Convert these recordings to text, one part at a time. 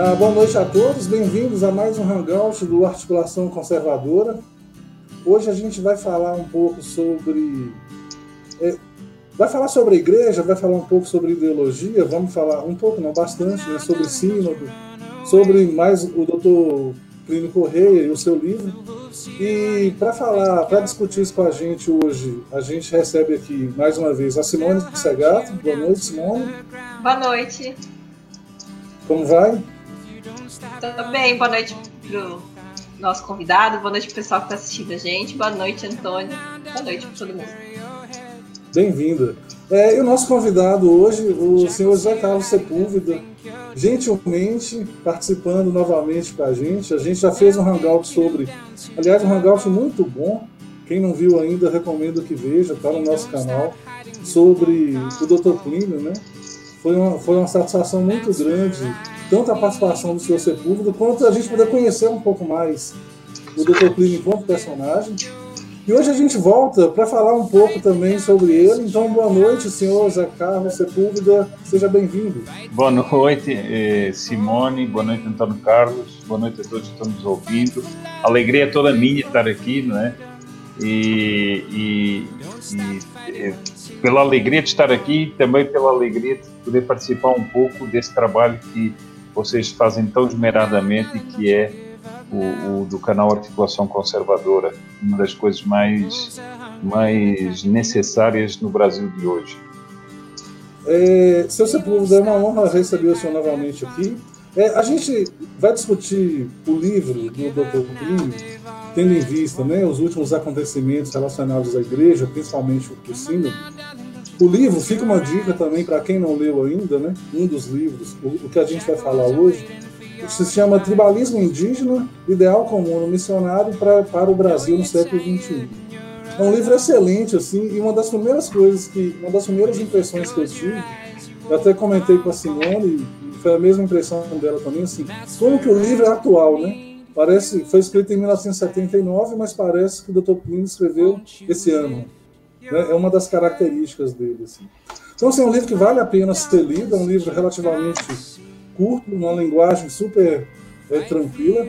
Ah, boa noite a todos, bem-vindos a mais um Hangout do Articulação Conservadora. Hoje a gente vai falar um pouco sobre. É, vai falar sobre a igreja, vai falar um pouco sobre ideologia, vamos falar um pouco, não bastante, né, sobre sínodo, sobre mais o doutor Plínio Correia e o seu livro. E para falar, para discutir isso com a gente hoje, a gente recebe aqui mais uma vez a Simone Segato. Boa noite, Simone. Boa noite. Como vai? Tudo bem, boa noite pro nosso convidado, boa noite pro pessoal que está assistindo a gente, boa noite, Antônio, boa noite para todo mundo. Bem-vinda. É, e o nosso convidado hoje, o senhor José Carlos Sepúlveda, gentilmente participando novamente com a gente. A gente já fez um hangout sobre, aliás, um hangout muito bom. Quem não viu ainda, recomendo que veja, está no nosso canal, sobre o Dr. Plínio, né? Foi uma, foi uma satisfação muito grande, tanto a participação do senhor Sepúlveda, quanto a gente poder conhecer um pouco mais o Dr. Plínio enquanto personagem. E hoje a gente volta para falar um pouco também sobre ele. Então, boa noite, senhor Zé Carlos Sepúlveda. Seja bem-vindo. Boa noite, eh, Simone. Boa noite, Antônio Carlos. Boa noite a todos que estão nos ouvindo. A alegria é toda minha estar aqui, não é? E, e, e, e, pela alegria de estar aqui, também pela alegria de poder participar um pouco desse trabalho que vocês fazem tão esmeradamente, que é o, o, do canal Articulação Conservadora, uma das coisas mais, mais necessárias no Brasil de hoje. É, seu Sepúlveda, é uma honra receber o senhor novamente aqui. É, a gente vai discutir o livro do Dr. Plínio, tendo em vista né, os últimos acontecimentos relacionados à igreja, principalmente o sínodo. O livro, fica uma dica também para quem não leu ainda, né, um dos livros, o, o que a gente vai falar hoje, se chama Tribalismo Indígena, Ideal Comum no Missionário pra, para o Brasil no século XXI. É um livro excelente, assim, e uma das primeiras coisas que, uma das primeiras impressões que eu tive, eu até comentei com a Simone, foi a mesma impressão dela também, assim, como que o livro é atual, né? Parece, foi escrito em 1979, mas parece que o Dr. Plínio escreveu esse ano. Né? É uma das características dele, assim. Então, assim, é um livro que vale a pena ser lido, é um livro relativamente curto, uma linguagem super é, tranquila.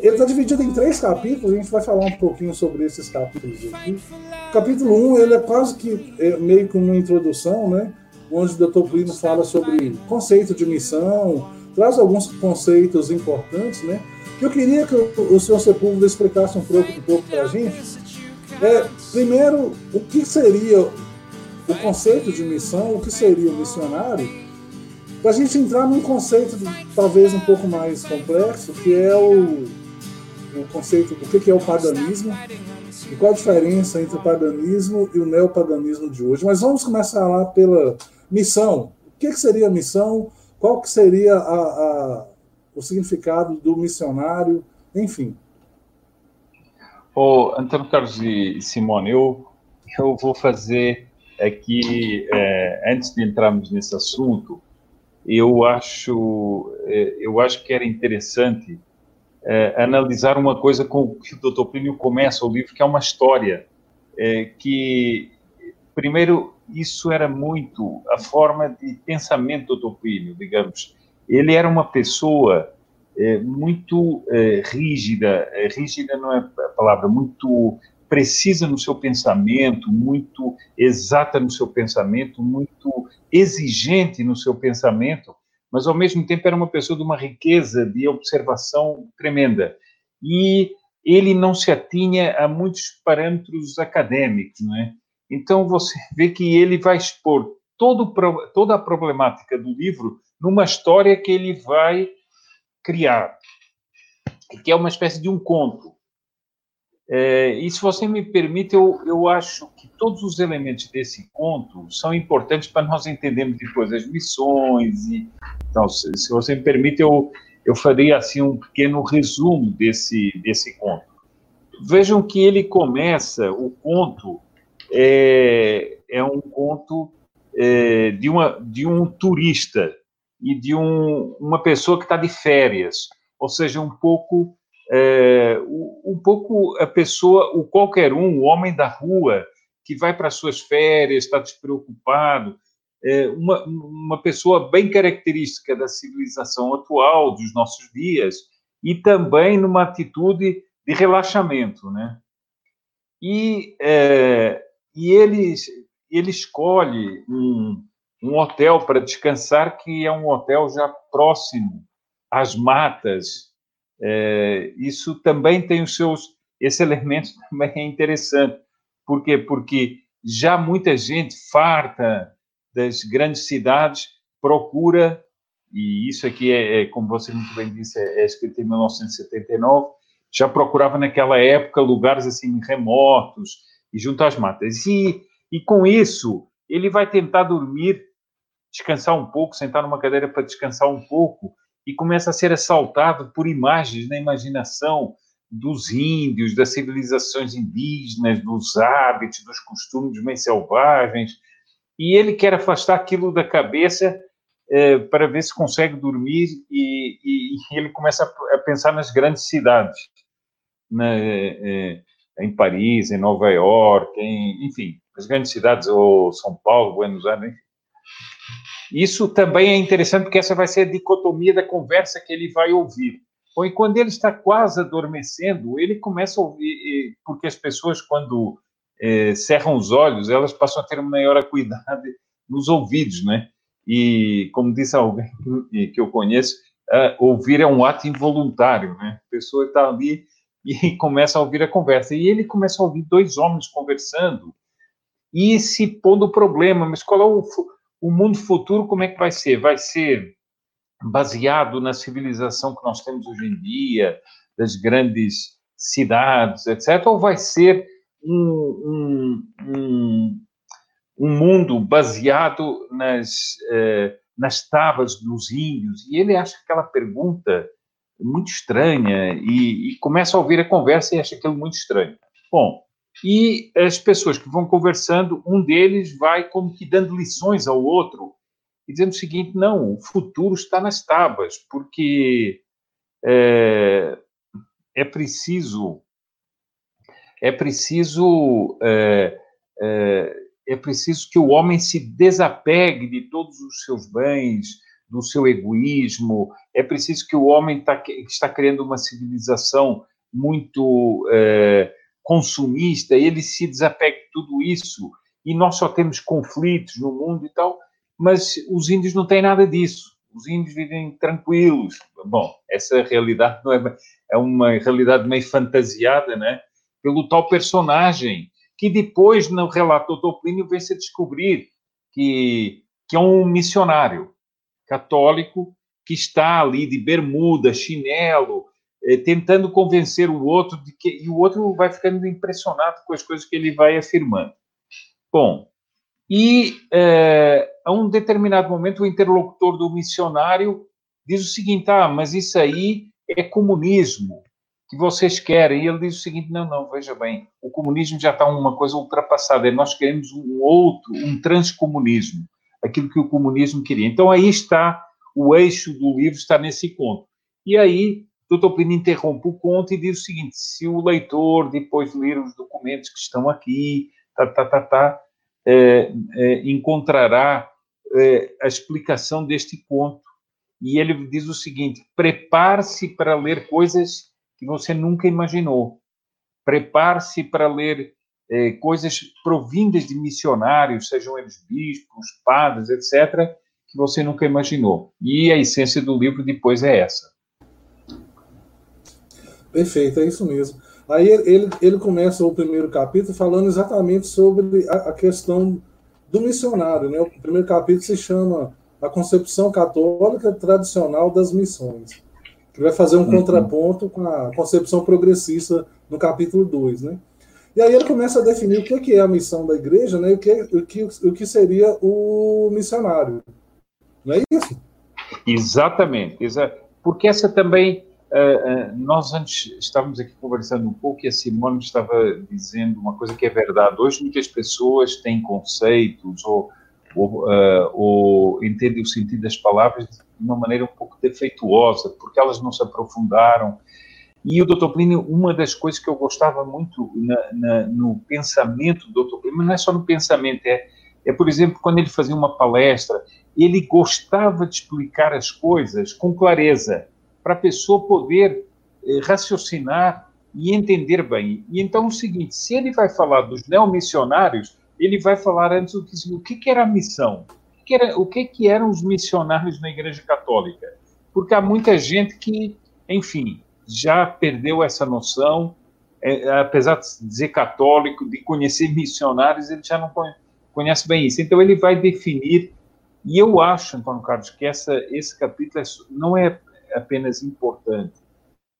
Ele está dividido em três capítulos, a gente vai falar um pouquinho sobre esses capítulos aqui. O capítulo 1, um, ele é quase que é, meio que uma introdução, né? Onde o Dr. Plínio fala sobre conceito de missão, traz alguns conceitos importantes, né? que eu queria que o, o senhor Sepúlveda explicasse um pouco, um pouco para a gente. É, primeiro, o que seria o conceito de missão, o que seria o missionário, para a gente entrar num conceito talvez um pouco mais complexo, que é o, o conceito do que é o paganismo e qual a diferença entre o paganismo e o neopaganismo de hoje. Mas vamos começar lá pela missão. O que, que seria missão? Qual que seria a, a, o significado do missionário? Enfim. Ô, Antônio Carlos e Simone, eu, eu vou fazer aqui, é, antes de entrarmos nesse assunto, eu acho, é, eu acho que era interessante é, analisar uma coisa com que o Dr. Plínio começa o livro, que é uma história, é, que, primeiro, isso era muito a forma de pensamento do. Plínio, digamos. Ele era uma pessoa é, muito é, rígida, é, rígida não é a palavra, muito precisa no seu pensamento, muito exata no seu pensamento, muito exigente no seu pensamento, mas ao mesmo tempo era uma pessoa de uma riqueza de observação tremenda. E ele não se atinha a muitos parâmetros acadêmicos, não é? Então você vê que ele vai expor todo, toda a problemática do livro numa história que ele vai criar, que é uma espécie de um conto. É, e se você me permite, eu, eu acho que todos os elementos desse conto são importantes para nós entendermos depois as missões. E, então, se, se você me permite, eu, eu faria assim um pequeno resumo desse, desse conto. Vejam que ele começa, o conto é, é um conto é, de, uma, de um turista e de um, uma pessoa que está de férias, ou seja, um pouco é, um pouco a pessoa, o qualquer um, o homem da rua, que vai para suas férias, está despreocupado, é, uma, uma pessoa bem característica da civilização atual, dos nossos dias, e também numa atitude de relaxamento, né? E, é, e ele, ele escolhe um, um hotel para descansar que é um hotel já próximo às matas. É, isso também tem os seus esse elemento também é interessante. Por quê? Porque já muita gente farta das grandes cidades procura, e isso aqui é, é como você muito bem disse, é, é escrito em 1979, já procurava naquela época lugares assim remotos e junto às matas. E, e com isso, ele vai tentar dormir, descansar um pouco, sentar numa cadeira para descansar um pouco, e começa a ser assaltado por imagens na imaginação dos índios, das civilizações indígenas, dos hábitos, dos costumes meio selvagens, e ele quer afastar aquilo da cabeça é, para ver se consegue dormir, e, e, e, ele começa a, pensar nas grandes cidades, na, é, em Paris, em Nova York, em, enfim, as grandes cidades, ou São Paulo, Buenos Aires, enfim. Isso também é interessante, porque essa vai ser a dicotomia da conversa que ele vai ouvir ou quando ele está quase adormecendo, ele começa a ouvir, porque as pessoas, quando é, cerram os olhos, elas passam a ter uma maior acuidade nos ouvidos, né? E, como disse alguém que eu conheço, uh, ouvir é um ato involuntário, né? A pessoa está ali e começa a ouvir a conversa. E ele começa a ouvir dois homens conversando e se pondo o problema, mas qual é o, o mundo futuro, como é que vai ser? Vai ser baseado na civilização que nós temos hoje em dia, das grandes cidades, etc., ou vai ser um, um, um, um mundo baseado nas, eh, nas tábuas dos índios? E ele acha aquela pergunta muito estranha e, e começa a ouvir a conversa e acha aquilo muito estranho. Bom, e as pessoas que vão conversando, um deles vai como que dando lições ao outro e dizendo o seguinte: não, o futuro está nas tábuas, porque é, é preciso é preciso é, é, é, preciso que o homem se desapegue de todos os seus bens, do seu egoísmo. É preciso que o homem tá, está criando uma civilização muito é, consumista, ele se desapegue de tudo isso. E nós só temos conflitos no mundo e tal mas os índios não têm nada disso. Os índios vivem tranquilos. Bom, essa realidade não é, é uma realidade meio fantasiada, né? Pelo tal personagem que depois no relato do Plínio vem se descobrir que que é um missionário católico que está ali de bermuda, chinelo, eh, tentando convencer o outro de que e o outro vai ficando impressionado com as coisas que ele vai afirmando. Bom, e é, a um determinado momento o interlocutor do missionário diz o seguinte: ah, mas isso aí é comunismo que vocês querem. E ele diz o seguinte: não, não, veja bem, o comunismo já está uma coisa ultrapassada. Nós queremos um outro, um transcomunismo, aquilo que o comunismo queria. Então aí está o eixo do livro, está nesse conto. E aí Dr. Plínio interrompe o conto e diz o seguinte: se o leitor, depois de ler os documentos que estão aqui, tá, tá, tá, tá, é, é, encontrará é, a explicação deste conto. E ele diz o seguinte: prepare-se para ler coisas que você nunca imaginou. Prepare-se para ler é, coisas provindas de missionários, sejam eles bispos, padres, etc., que você nunca imaginou. E a essência do livro depois é essa. Perfeito, é isso mesmo. Aí ele, ele começa o primeiro capítulo falando exatamente sobre a, a questão do missionário. Né? O primeiro capítulo se chama A Concepção Católica Tradicional das Missões, que vai fazer um uhum. contraponto com a concepção progressista no capítulo 2. Né? E aí ele começa a definir o que é a missão da igreja né? e o que, o que, o que seria o missionário. Não é isso? Exatamente. Porque essa também Uh, uh, nós antes estávamos aqui conversando um pouco e a Simone estava dizendo uma coisa que é verdade. Hoje muitas pessoas têm conceitos ou, ou, uh, ou entendem o sentido das palavras de uma maneira um pouco defeituosa, porque elas não se aprofundaram. E o Dr. Plínio, uma das coisas que eu gostava muito na, na, no pensamento do Dr. Plínio, não é só no pensamento, é é, por exemplo, quando ele fazia uma palestra, ele gostava de explicar as coisas com clareza, para a pessoa poder eh, raciocinar e entender bem. E então é o seguinte, se ele vai falar dos neomissionários, ele vai falar antes o que, o que, que era a missão, o que, era, o que, que eram os missionários na Igreja Católica. Porque há muita gente que, enfim, já perdeu essa noção, é, apesar de dizer católico, de conhecer missionários, ele já não conhece bem isso. Então ele vai definir, e eu acho, Antônio Carlos, que essa, esse capítulo é, não é apenas importante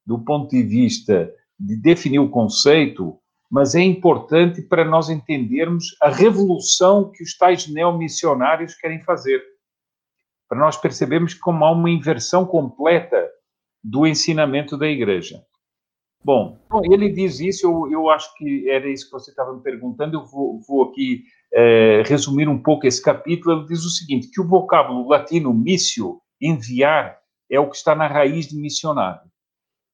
do ponto de vista de definir o conceito, mas é importante para nós entendermos a revolução que os tais neomissionários querem fazer. Para nós percebermos como há uma inversão completa do ensinamento da igreja. Bom, ele diz isso, eu, eu acho que era isso que você estava me perguntando, eu vou, vou aqui é, resumir um pouco esse capítulo. Ele diz o seguinte: que o vocábulo latino missio, enviar, é o que está na raiz de missionário.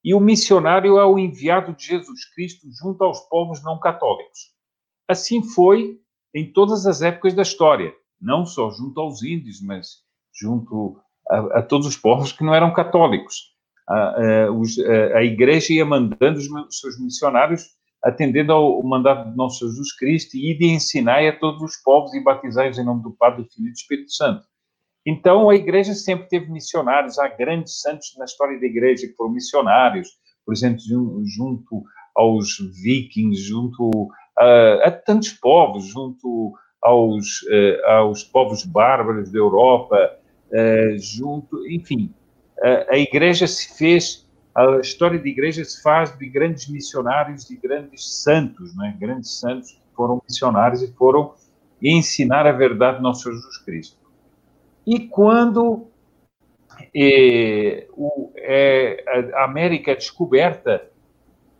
E o missionário é o enviado de Jesus Cristo junto aos povos não católicos. Assim foi em todas as épocas da história, não só junto aos índios, mas junto a, a todos os povos que não eram católicos. A, a, os, a, igreja ia mandando os seus missionários atendendo ao mandato de nosso Jesus Cristo e de ensinar a todos os povos e batizar-os em nome do Pai, do Filho e do Espírito Santo. Então, a igreja sempre teve missionários, há grandes santos na história da igreja que foram missionários, por exemplo, junto aos vikings, junto a, a tantos povos, junto aos, uh, aos povos bárbaros da Europa, uh, junto, enfim, a, igreja se fez, a história da igreja se faz de grandes missionários, de grandes santos, né? grandes santos que foram missionários e foram ensinar a verdade de nosso Jesus Cristo. E quando eh, o, é, a América é descoberta,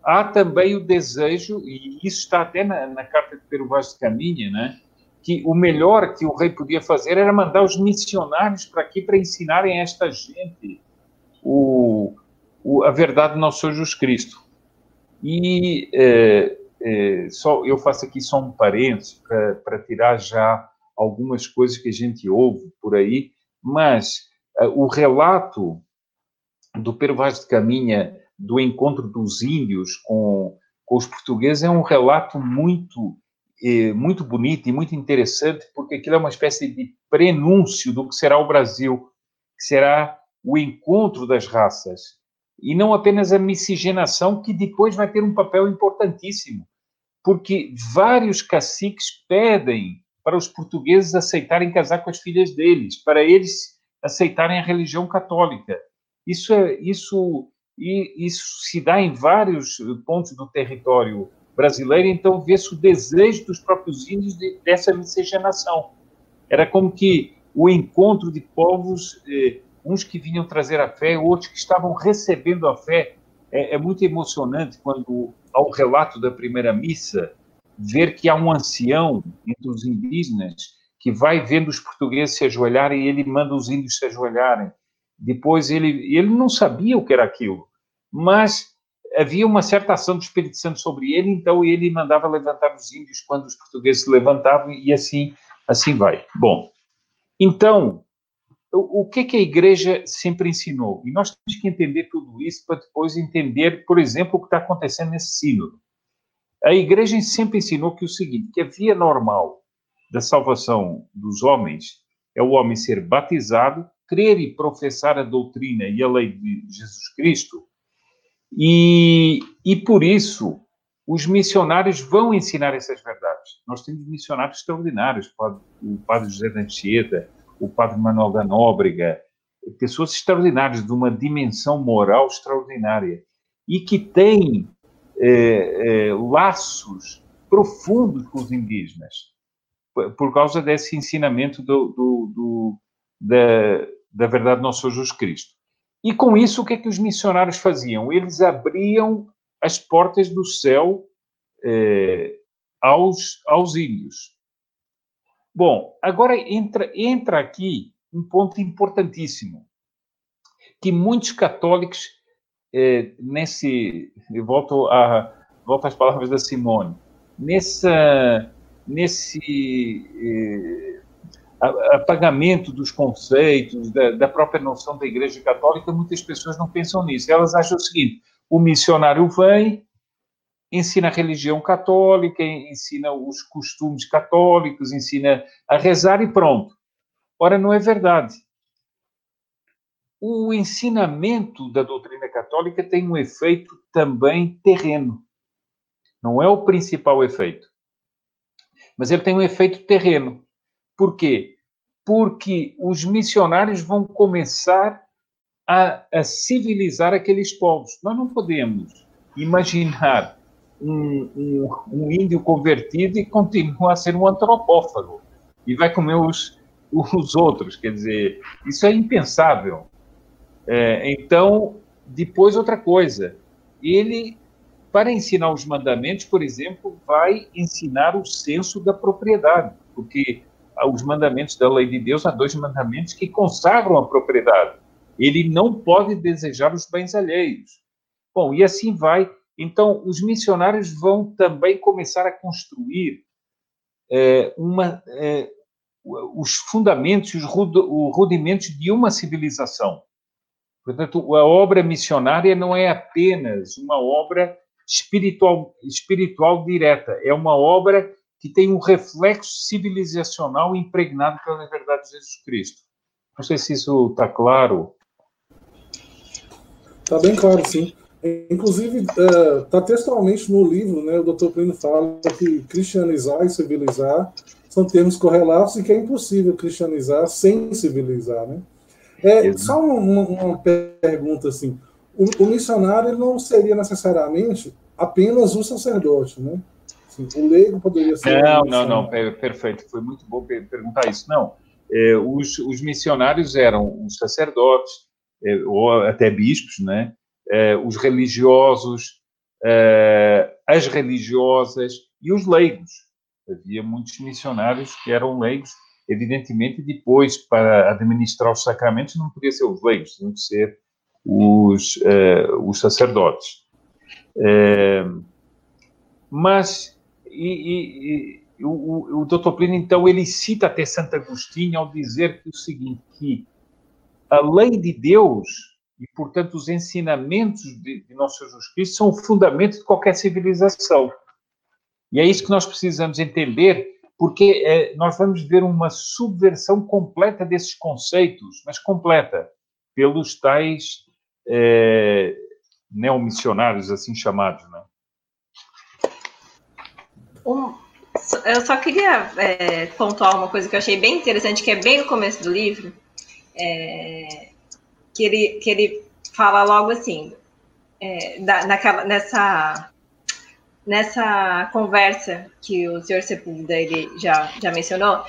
há também o desejo, e isso está até na, na carta de Pero Vaz de Caminha, né, que o melhor que o rei podia fazer era mandar os missionários para aqui para ensinarem esta gente o, o, a verdade do nosso Senhor Jesus Cristo. E é, é, só, eu faço aqui só um parênteses para tirar já algumas coisas que a gente ouve por aí, mas uh, o relato do Pero Vaz de Caminha do encontro dos índios com, com os portugueses é um relato muito eh, muito bonito e muito interessante, porque aquilo é uma espécie de prenúncio do que será o Brasil, que será o encontro das raças, e não apenas a miscigenação, que depois vai ter um papel importantíssimo, porque vários caciques pedem para os portugueses aceitarem casar com as filhas deles, para eles aceitarem a religião católica. Isso é isso e isso se dá em vários pontos do território brasileiro, então vê-se o desejo dos próprios índios de, dessa miscigenação. Era como que o encontro de povos, eh, uns que vinham trazer a fé, outros que estavam recebendo a fé. É, é muito emocionante quando, ao relato da primeira missa, ver que há um ancião entre os indígenas que vai vendo os portugueses se ajoelharem e ele manda os índios se ajoelharem. Depois ele, ele não sabia o que era aquilo, mas havia uma certa ação do Espírito Santo sobre ele, então ele mandava levantar os índios quando os portugueses se levantavam e assim, assim vai. Bom, então, o, que, que a igreja sempre ensinou? E nós temos que entender tudo isso para depois entender, por exemplo, o que está acontecendo nesse sínodo. A igreja sempre ensinou que o seguinte, que a via normal da salvação dos homens é o homem ser batizado, crer e professar a doutrina e a lei de Jesus Cristo, e, e por isso os missionários vão ensinar essas verdades. Nós temos missionários extraordinários, o padre José da Anchieta, o padre Manuel da Nóbrega, pessoas extraordinárias, de uma dimensão moral extraordinária, e que têm é, é, laços profundos com os indígenas, por causa desse ensinamento do, do, do, da, da verdade do nosso Jesus Cristo. E com isso, o que é que os missionários faziam? Eles abriam as portas do céu é, aos, aos índios. Bom, agora entra, entra aqui um ponto importantíssimo, que muitos católicos é, nesse, eu volto, a, volto às palavras da Simone, nessa, nesse eh, apagamento dos conceitos, da, da, própria noção da Igreja Católica, muitas pessoas não pensam nisso. Elas acham o seguinte: o missionário vem, ensina a religião católica, ensina os costumes católicos, ensina a rezar e pronto. Ora, não é verdade. O ensinamento da doutrina católica tem um efeito também terreno. Não é o principal efeito. Mas ele tem um efeito terreno. Por quê? Porque os missionários vão começar a, a civilizar aqueles povos. Nós não podemos imaginar um, um, um, índio convertido e continua a ser um antropófago e vai comer os, os outros. Quer dizer, isso é impensável. É, então, depois outra coisa, ele, para ensinar os mandamentos, por exemplo, vai ensinar o senso da propriedade, porque os mandamentos da lei de Deus há dois mandamentos que consagram a propriedade. Ele não pode desejar os bens alheios. Bom, e assim vai então, os missionários vão também começar a construir é, uma, é, os fundamentos, os rudimentos de uma civilização. Portanto, a obra missionária não é apenas uma obra espiritual, espiritual direta, é uma obra que tem um reflexo civilizacional impregnado pela verdade de Jesus Cristo. Não sei se isso está claro. Está bem claro, sim. Inclusive, está é, textualmente no livro, né, o Dr. Plínio fala que cristianizar e civilizar são termos correlatos e que é impossível cristianizar sem civilizar. Né? É, só uma, uma, pergunta assim: o, o missionário não seria necessariamente apenas o sacerdote, né? Assim, o leigo poderia ser. Não, não, não, perfeito. Foi muito bom perguntar isso. Não, é, os, os missionários eram os sacerdotes, é, ou até bispos, né? Eh, os religiosos, eh, as religiosas e os leigos. Havia muitos missionários que eram leigos, evidentemente, depois, para administrar os sacramentos, não podia ser os leigos, tinham que ser os, eh, os sacerdotes. mas, e, e, e o, o Dr. Plínio, então, ele cita até Santo Agostinho ao dizer que o seguinte, que a lei de Deus e, portanto, os ensinamentos de, de Nosso Jesus Cristo são o fundamento de qualquer civilização. E é isso que nós precisamos entender, porque é, nós vamos ver uma subversão completa desses conceitos, mas completa, pelos tais é, neomissionários, assim chamados. Né? Um, eu só queria é, pontuar uma coisa que eu achei bem interessante, que é bem no começo do livro. É, que ele, que ele fala logo assim, é, da, naquela, nessa, nessa conversa que o senhor Sepúlveda ele já, já mencionou,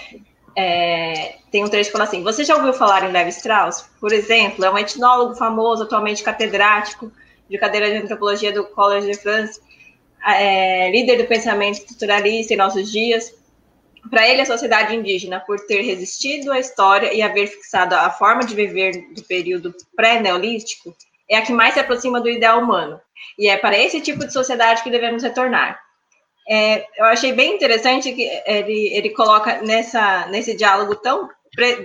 é, tem um trecho que fala assim: Você já ouviu falar em Levi Strauss? Por exemplo, é um etnólogo famoso, atualmente catedrático de cadeira de antropologia do College de France, é, líder do pensamento estruturalista em nossos dias. Para ele, a sociedade indígena, por ter resistido à história e haver fixado a forma de viver do período pré-neolítico, é a que mais se aproxima do ideal humano. E é para esse tipo de sociedade que devemos retornar. É, eu achei bem interessante que ele, ele coloca nessa, nesse diálogo tão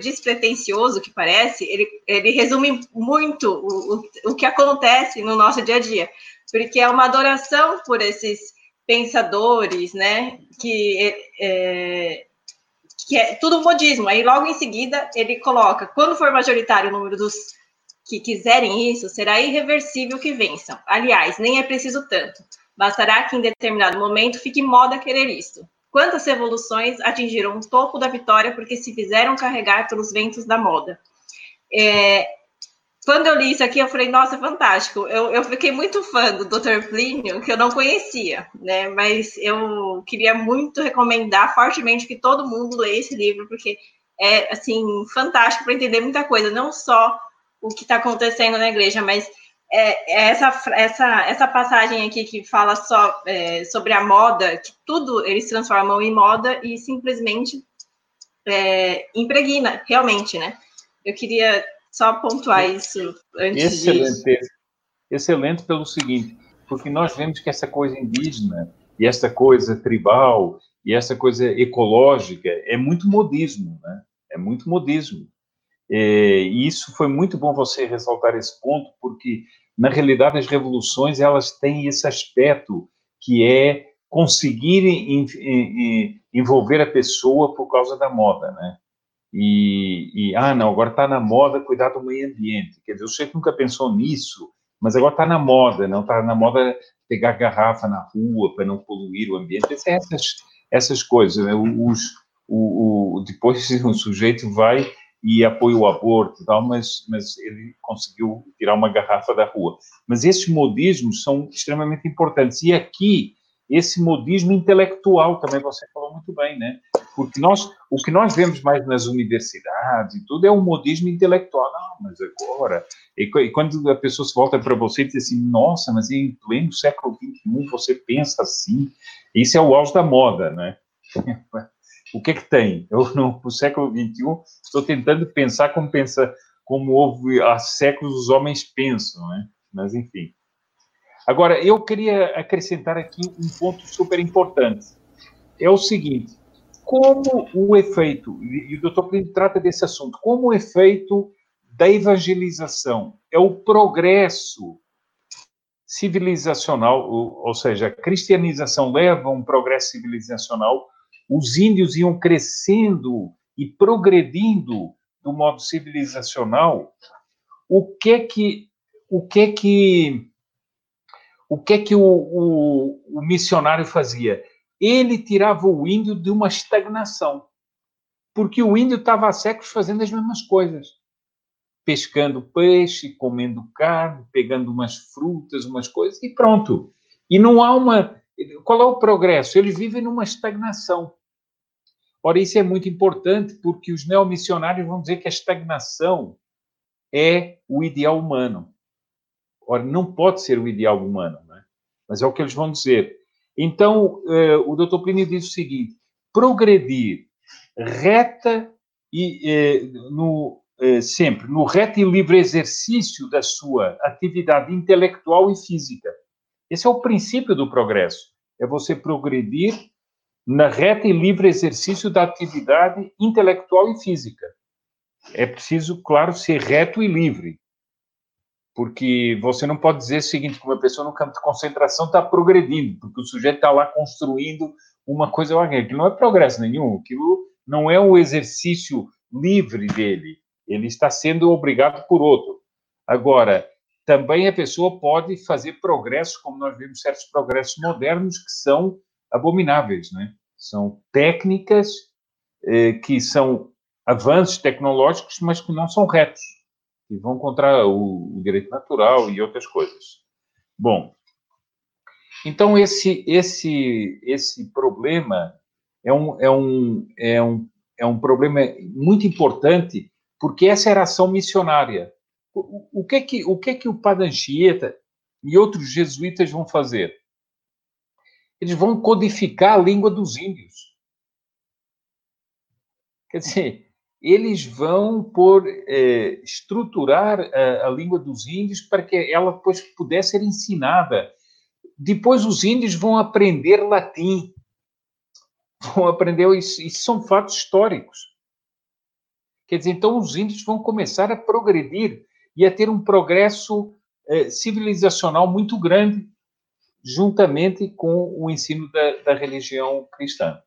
despretensioso que parece, ele, ele resume muito o, o, o que acontece no nosso dia a dia, porque é uma adoração por esses pensadores, né, que é, que é tudo modismo. Aí logo em seguida ele coloca, quando for majoritário o número dos que quiserem isso, será irreversível que vençam. Aliás, nem é preciso tanto. Bastará que em determinado momento fique moda querer isto. Quantas revoluções atingiram o topo da vitória porque se fizeram carregar pelos ventos da moda? É, quando eu li isso aqui, eu falei, nossa, fantástico. Eu, eu fiquei muito fã do Dr. Plínio, que eu não conhecia, né? Mas eu queria muito recomendar fortemente que todo mundo leia esse livro, porque é, assim, fantástico para entender muita coisa, não só o que está acontecendo na igreja, mas é, é, essa, essa, essa passagem aqui que fala só é, sobre a moda, que tudo eles transformam em moda e simplesmente é, impregna, realmente, né? Eu queria só pontuar isso antes excelente, disso. Excelente pelo seguinte, porque nós vemos que essa coisa indígena e essa coisa tribal e essa coisa ecológica é muito modismo, né? É muito modismo. É, e isso foi muito bom você ressaltar esse ponto, porque na realidade as revoluções elas têm esse aspecto que é conseguir envolver a pessoa por causa da moda, né? E, e ah, não, agora está na moda cuidar do meio ambiente. Quer dizer, o sujeito nunca pensou nisso, mas agora está na moda, não está na moda pegar garrafa na rua para não poluir o ambiente. Essas, essas coisas, né? Os, o, o, depois o sujeito vai e apoia o aborto, tal, mas, mas ele conseguiu tirar uma garrafa da rua. Mas esses modismos são extremamente importantes. E aqui, esse modismo intelectual também você falou muito bem, né? Porque nós, o que nós vemos mais nas universidades e tudo é um modismo intelectual. Não, mas agora. E, e quando a pessoa se volta para você e diz assim: nossa, mas em pleno século XXI você pensa assim. Isso é o auge da moda, né? o que é que tem? Eu, no, no século XXI, estou tentando pensar como pensa, como houve há séculos os homens pensam, né? Mas, enfim. Agora, eu queria acrescentar aqui um ponto super importante. É o seguinte, como o efeito, e o doutor Plínio trata desse assunto, como o efeito da evangelização é o progresso civilizacional, ou, ou seja, a cristianização leva a um progresso civilizacional os índios iam crescendo e progredindo do modo civilizacional, o que é que o que é que o que é que o, o, o missionário fazia? Ele tirava o índio de uma estagnação, porque o índio estava há séculos fazendo as mesmas coisas, pescando peixe, comendo carne, pegando umas frutas, umas coisas e pronto. E não há uma qual é o progresso? Ele vive numa estagnação. Ora, isso é muito importante porque os neomissionários vão dizer que a estagnação é o ideal humano. Ora, não pode ser o ideal humano, né? mas é o que eles vão dizer. Então, eh, o Dr. Plínio diz o seguinte: progredir reta e eh, no, eh, sempre no reto e livre exercício da sua atividade intelectual e física. Esse é o princípio do progresso. É você progredir na reta e livre exercício da atividade intelectual e física. É preciso, claro, ser reto e livre, porque você não pode dizer o seguinte, que uma pessoa no campo de concentração está progredindo, porque o sujeito está lá construindo uma coisa ou aquilo não é progresso nenhum, aquilo não é um exercício livre dele, ele está sendo obrigado por outro. Agora, também a pessoa pode fazer progressos, como nós vemos certos progressos modernos que são abomináveis, né? São técnicas eh, que são avanços tecnológicos, mas que não são retos, e vão contra o, o direito natural e outras coisas. Bom, então esse esse esse problema é um é um é um é um problema muito importante porque essa era ação missionária. O, o que é que o que é que o Padre Anchieta e outros jesuítas vão fazer? eles vão codificar a língua dos índios. Quer dizer, eles vão por é, estruturar a, a, língua dos índios para que ela depois pudesse ser ensinada. Depois os índios vão aprender latim, vão aprender isso, isso são fatos históricos. Quer dizer, então os índios vão começar a progredir e a ter um progresso é, civilizacional muito grande juntamente com o ensino da, da religião cristã.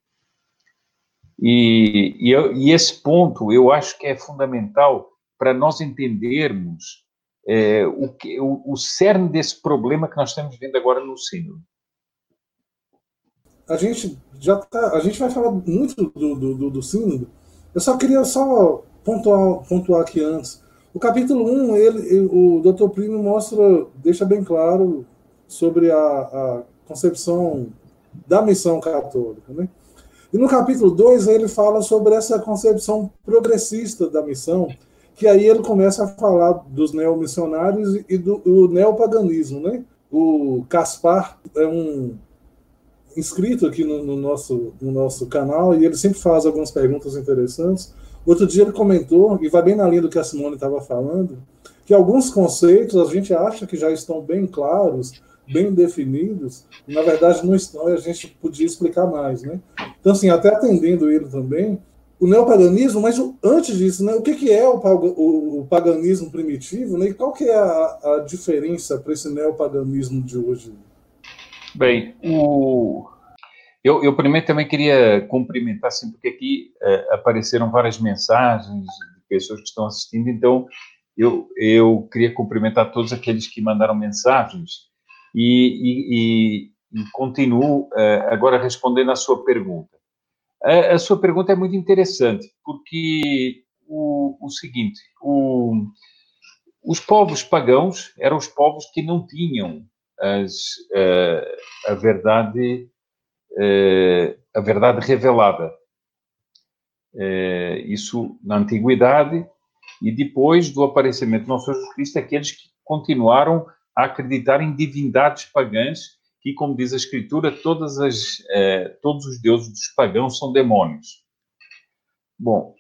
E, e, eu, e, esse ponto eu acho que é fundamental para nós entendermos é, o, que, o, o cerne desse problema que nós estamos vendo agora no sínodo. A gente já tá, a gente vai falar muito do, do, do, do sínodo. Eu só queria só pontuar, pontuar aqui antes. O capítulo 1, ele, o Dr. Plínio mostra, deixa bem claro sobre a, a concepção da missão católica. Né? E no capítulo 2 ele fala sobre essa concepção progressista da missão, que aí ele começa a falar dos neomissionários e do, do neopaganismo. Né? O Caspar é um inscrito aqui no, no, nosso, no nosso canal e ele sempre faz algumas perguntas interessantes. Outro dia ele comentou, e vai bem na linha do que a Simone estava falando, que alguns conceitos a gente acha que já estão bem claros, bem definidos, na verdade não estão, e a gente podia explicar mais, né? Então, assim, até atendendo ele também, o neopaganismo, mas antes disso, né, o que, que é o, o, o paganismo primitivo né, e qual que é a, a diferença para esse neopaganismo de hoje? Bem, o... eu, eu primeiro também queria cumprimentar, assim, porque aqui é, apareceram várias mensagens de pessoas que estão assistindo, então eu, eu queria cumprimentar todos aqueles que mandaram mensagens e, e, e, continuo é, agora respondendo a sua pergunta. A, a sua pergunta é muito interessante, porque o, o seguinte, o, os povos pagãos eram os povos que não tinham as, a, a verdade a verdade revelada. Isso na antiguidade e depois do aparecimento do nosso Jesus Cristo, aqueles que continuaram a acreditar em divindades pagãs que, como diz a Escritura, as, eh, todos os deuses dos pagãos são demônios. Bom,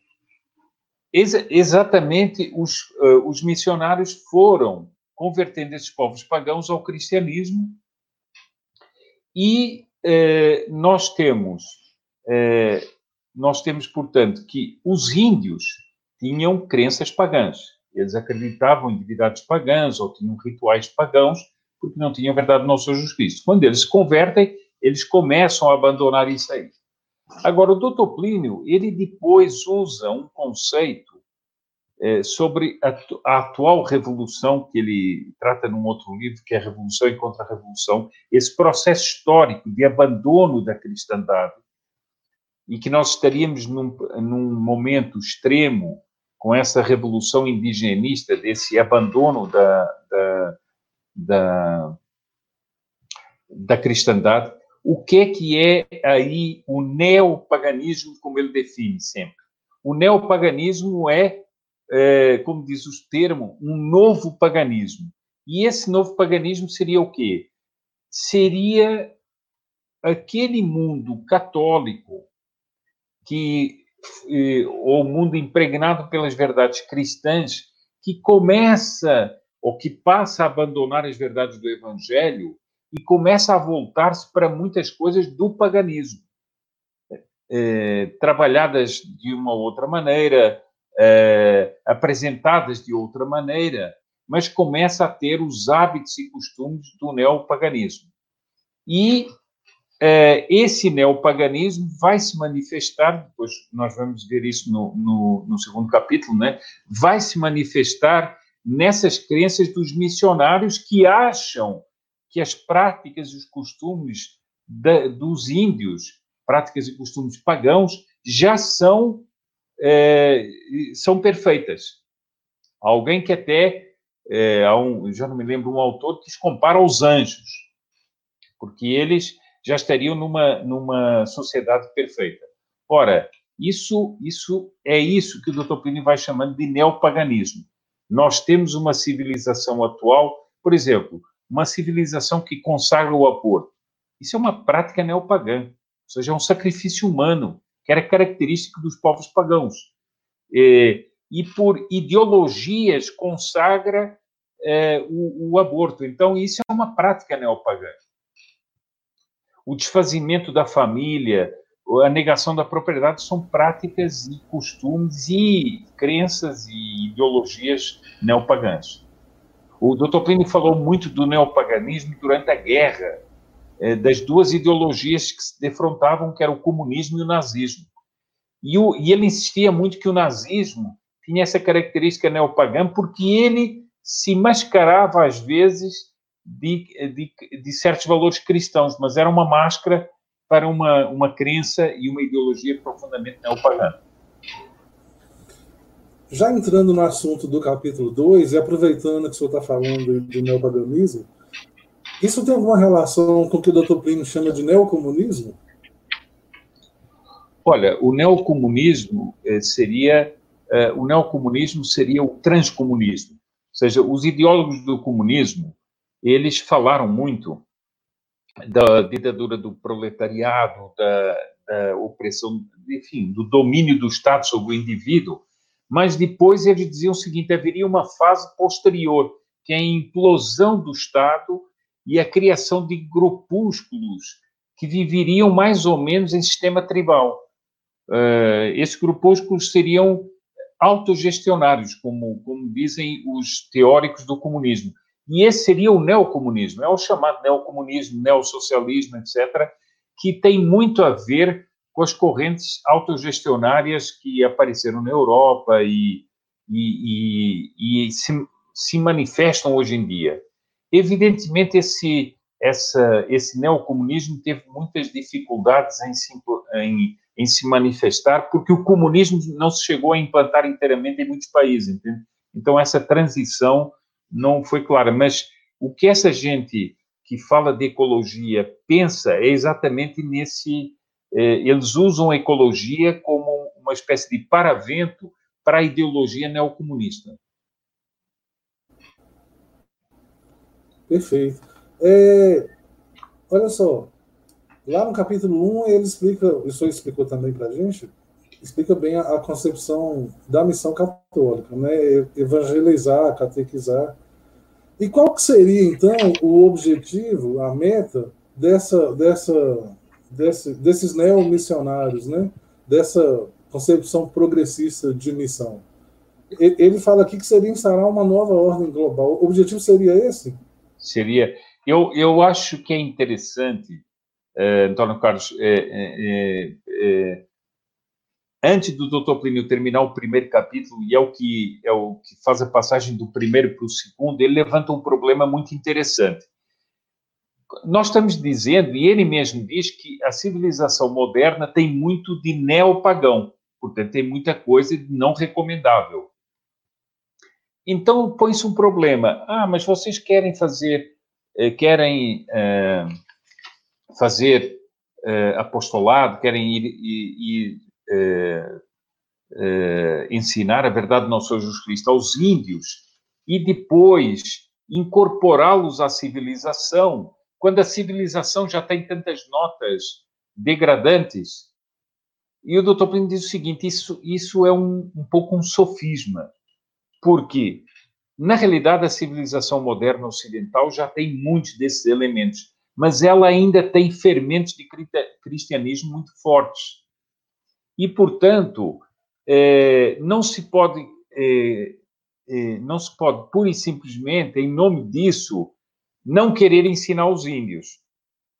ex exatamente os, uh, os missionários foram convertendo esses povos pagãos ao cristianismo e eh, nós temos eh, nós temos portanto que os índios tinham crenças pagãs eles acreditavam em divindades pagãs ou tinham rituais pagãos porque não tinham verdade no seu Jesus. Quando eles se convertem, eles começam a abandonar isso aí. Agora, o doutor Plínio, ele depois usa um conceito é, sobre a, a, atual revolução, que ele trata num outro livro, que é a Revolução e Contra-Revolução, esse processo histórico de abandono da cristandade, e que nós estaríamos num, num momento extremo com essa revolução indigenista, desse abandono da, da da, da cristandade, o que é que é aí o neopaganismo, como ele define sempre? O neopaganismo é, é como diz o termo, um novo paganismo. E esse novo paganismo seria o quê? Seria aquele mundo católico que ou mundo impregnado pelas verdades cristãs que começa ou que passa a abandonar as verdades do evangelho e começa a voltar-se para muitas coisas do paganismo, é, trabalhadas de uma outra maneira, é, apresentadas de outra maneira, mas começa a ter os hábitos e costumes do neopaganismo. E esse neopaganismo vai se manifestar, depois nós vamos ver isso no, no, no segundo capítulo, né? vai se manifestar nessas crenças dos missionários que acham que as práticas e os costumes da, dos índios, práticas e costumes pagãos, já são, é, são perfeitas. Alguém que até, é, um, já não me lembro, um autor que os compara aos anjos, porque eles já estariam numa, numa sociedade perfeita. Ora, isso, isso é isso que o Dr. Plínio vai chamando de neopaganismo. Nós temos uma civilização atual, por exemplo, uma civilização que consagra o aborto. Isso é uma prática neopagã, ou seja, é um sacrifício humano, que era característico dos povos pagãos. E, e por ideologias consagra é, o, o aborto. Então, isso é uma prática neopagã. O desfazimento da família, a negação da propriedade são práticas e costumes e crenças e ideologias neopagãs. O Dr. Plínio falou muito do neopaganismo durante a guerra, eh, das duas ideologias que se defrontavam, que era o comunismo e o nazismo. E, o, e ele insistia muito que o nazismo tinha essa característica neopagã porque ele se mascarava, às vezes, de, de, de certos valores cristãos, mas era uma máscara para uma, uma crença e uma ideologia profundamente neopagã. Já entrando no assunto do capítulo 2, e aproveitando que o senhor está falando do neopaganismo, isso tem alguma relação com o que o Dr. Plínio chama de neocomunismo? Olha, o neocomunismo eh, seria eh, o neocomunismo seria o transcomunismo. Ou seja, os ideólogos do comunismo, eles falaram muito da ditadura do proletariado, da, da opressão, enfim, do domínio do Estado sobre o indivíduo, mas depois eles diziam o seguinte: haveria uma fase posterior, que é a implosão do Estado e a criação de grupúsculos que viveriam mais ou menos em sistema tribal. Uh, esses grupúsculos seriam autogestionários, como, como dizem os teóricos do comunismo. E esse seria o neocomunismo, é o chamado neocomunismo, neossocialismo, etc., que tem muito a ver com as correntes autogestionárias que apareceram na Europa e, e, e, e se, se, manifestam hoje em dia. Evidentemente, esse, essa, esse neocomunismo teve muitas dificuldades em se, em, em se manifestar, porque o comunismo não se chegou a implantar inteiramente em muitos países, entende? Então, essa transição não foi clara. Mas o que essa gente que fala de ecologia pensa é exatamente nesse é, eles usam a ecologia como uma espécie de paravento para a ideologia neocomunista. Perfeito. É, olha só, lá no capítulo 1 ele explica, isso explicou também para a gente, explica bem a, a, concepção da missão católica, né? evangelizar, catequizar. E qual que seria, então, o objetivo, a meta dessa, dessa desse, desses neomissionários, né? dessa concepção progressista de missão. Ele fala aqui que seria instaurar uma nova ordem global. O objetivo seria esse? Seria. Eu, eu acho que é interessante, eh, Antônio Carlos, eh, eh, antes do Dr. Plínio terminar o primeiro capítulo, e é o que, é o que faz a passagem do primeiro para o segundo, ele levanta um problema muito interessante nós estamos dizendo, e ele mesmo diz, que a civilização moderna tem muito de neopagão, portanto, tem muita coisa de não recomendável. Então, põe-se um problema. Ah, mas vocês querem fazer, eh, querem eh, fazer eh, apostolado, querem ir, ir, ir ensinar a verdade do nosso Jesus Cristo aos índios e depois incorporá-los à civilização quando a civilização já tem tantas notas degradantes. E o Dr. Plínio diz o seguinte: isso, isso é um, um pouco um sofisma. Porque, na realidade, a civilização moderna ocidental já tem muitos desses elementos, mas ela ainda tem fermentos de cristianismo muito fortes. E, portanto, é, não se pode. É, é, não se pode, pura e simplesmente, em nome disso, não querer ensinar os índios.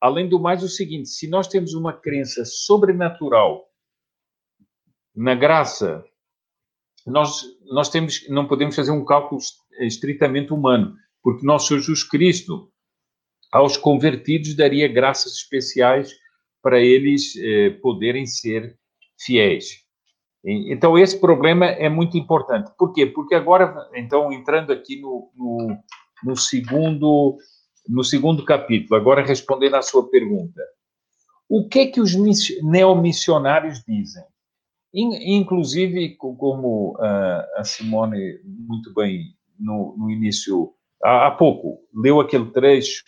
Além do mais, o seguinte: se nós temos uma crença sobrenatural na graça, nós, nós temos, não podemos fazer um cálculo estritamente humano, porque nosso Jesus Cristo, aos convertidos, daria graças especiais para eles eh, poderem ser fiéis. Então, esse problema é muito importante. Por quê? Porque agora, então, entrando aqui no, no, no segundo no segundo capítulo, agora respondendo à sua pergunta. O que é que os neomissionários dizem? Inclusive, como a Simone muito bem no, no início, há, pouco, leu aquele trecho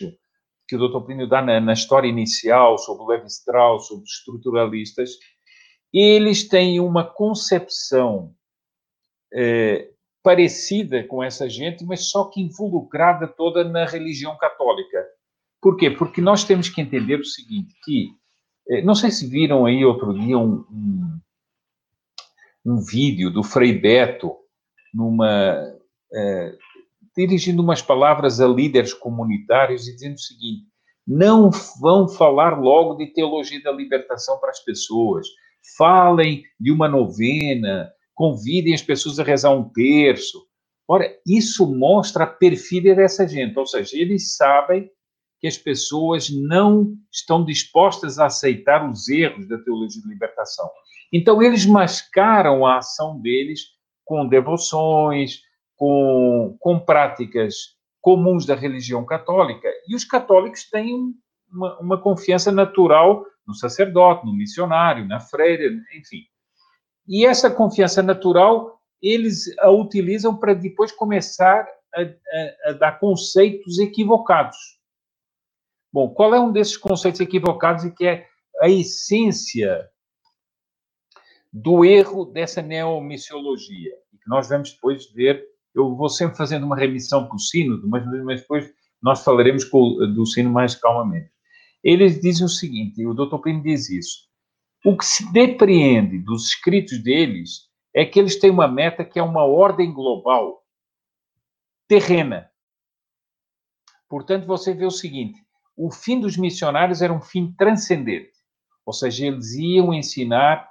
que o Dr. Plínio dá na, na história inicial sobre Levi Strauss, sobre os estruturalistas, eles têm uma concepção eh, parecida com essa gente, mas só que involucrada toda na religião católica. Por quê? Porque nós temos que entender o seguinte, que, eh, não sei se viram aí outro dia um, um, um vídeo do Frei Beto, numa, é, dirigindo umas palavras a líderes comunitários e dizendo o seguinte, não vão falar logo de teologia da libertação para as pessoas, falem de uma novena, convidem as pessoas a rezar um terço. Ora, isso mostra a perfídia dessa gente, ou seja, eles sabem que as pessoas não estão dispostas a aceitar os erros da teologia de libertação. Então, eles mascaram a ação deles com devoções, com, com práticas comuns da religião católica. E os católicos têm uma, uma confiança natural no sacerdote, no missionário, na freira, enfim. E essa confiança natural, eles a utilizam para depois começar a, a, a dar conceitos equivocados. Bom, qual é um desses conceitos equivocados e que é a essência do erro dessa neomissiologia? Que nós vamos depois ver. Eu vou sempre fazendo uma remissão para o sínodo, mas, mas depois nós falaremos do sino mais calmamente. Eles dizem o seguinte, o Dr. Plínio diz isso, o que se depreende dos escritos deles é que eles têm uma meta que é uma ordem global terrena. Portanto, você vê o seguinte: o fim dos missionários era um fim transcendente, ou seja, eles iam ensinar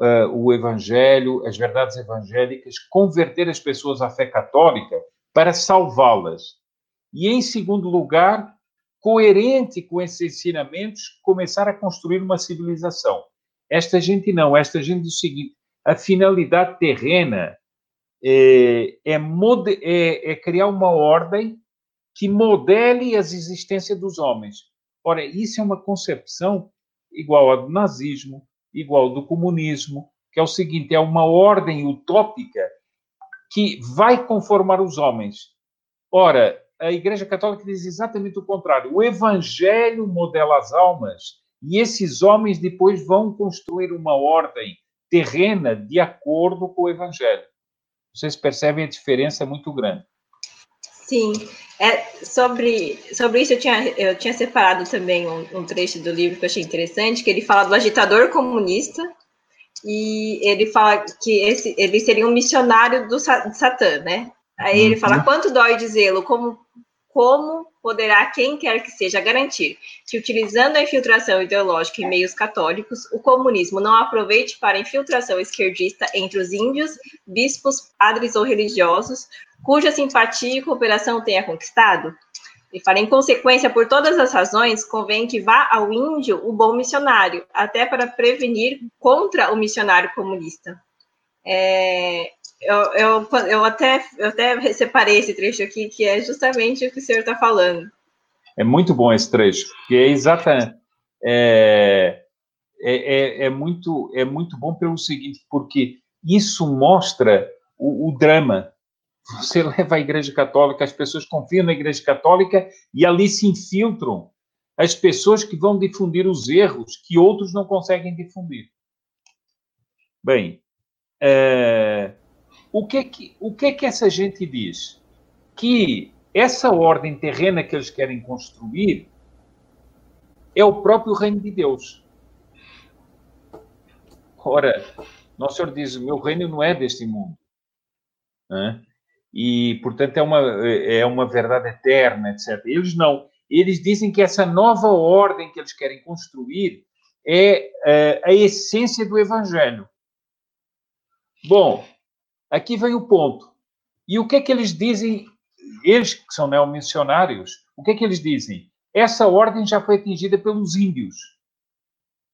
uh, o evangelho, as verdades evangélicas, converter as pessoas à fé católica para salvá-las. E, em segundo lugar, coerente com esses ensinamentos, começar a construir uma civilização. Esta gente não, esta gente diz o seguinte: a finalidade terrena é, é, é, é criar uma ordem que modele as existências dos homens. Ora, isso é uma concepção igual à do nazismo, igual do comunismo, que é o seguinte: é uma ordem utópica que vai conformar os homens. Ora, a Igreja Católica diz exatamente o contrário. O Evangelho modela as almas e esses homens depois vão construir uma ordem terrena de acordo com o Evangelho. Vocês percebem a diferença muito grande. Sim, é, sobre, sobre isso eu tinha, eu tinha separado também um, um, trecho do livro que eu achei interessante, que ele fala do agitador comunista, e ele fala que esse, ele seria um missionário do, Satã, né? Aí ele fala, uhum. quanto dói dizê-lo, como, como poderá quem quer que seja garantir que, utilizando a infiltração ideológica em meios católicos, o comunismo não aproveite para a infiltração esquerdista entre os índios, bispos, padres ou religiosos, cuja simpatia e cooperação tenha conquistado? E fala, em consequência, por todas as razões, convém que vá ao índio o bom missionário, até para prevenir contra o missionário comunista. É, eu, eu, eu, até, eu até separei esse trecho aqui, que é justamente o que o senhor está falando. É muito bom esse trecho, porque é exatamente. É, é, é, é, muito, é muito bom pelo seguinte, porque isso mostra o, o drama você leva a Igreja Católica, as pessoas confiam na Igreja Católica e ali se infiltram as pessoas que vão difundir os erros que outros não conseguem difundir. Bem, é, o, que é que, o que é que essa gente diz? Que essa ordem terrena que eles querem construir é o próprio reino de Deus. Ora, Nosso Senhor diz: o meu reino não é deste mundo. E, portanto, é uma, é uma verdade eterna, etc. Eles não. Eles dizem que essa nova ordem que eles querem construir é uh, a essência do Evangelho. Bom, aqui vem o ponto. E o que é que eles dizem, eles que são neomissionários, o que é que eles dizem? Essa ordem já foi atingida pelos índios,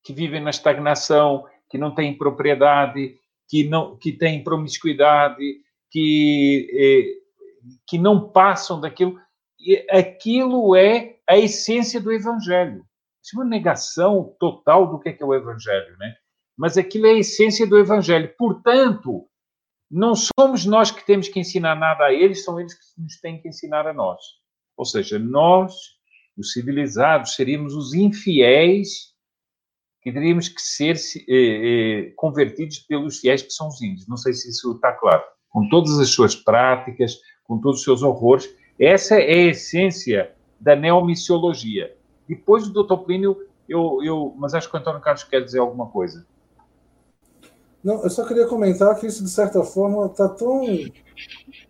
que vivem na estagnação, que não têm propriedade, que, não, que têm promiscuidade, que, eh, que não passam daquilo. Aquilo é a essência do Evangelho. Isso é uma negação total do que é, que é o Evangelho, né? Mas aquilo é a essência do Evangelho. Portanto, não somos nós que temos que ensinar nada a eles, são eles que nos têm que ensinar a nós. Ou seja, nós, os civilizados, seríamos os infiéis que teríamos que ser eh, eh, convertidos pelos fiéis que são os índios. Não sei se isso está claro com todas as suas práticas, com todos os seus horrores. Essa é a essência da neomissiologia. Depois do Dr. Plínio, eu, eu, mas acho que o Antônio Carlos quer dizer alguma coisa. Não, eu só queria comentar que isso, de certa forma, está tão,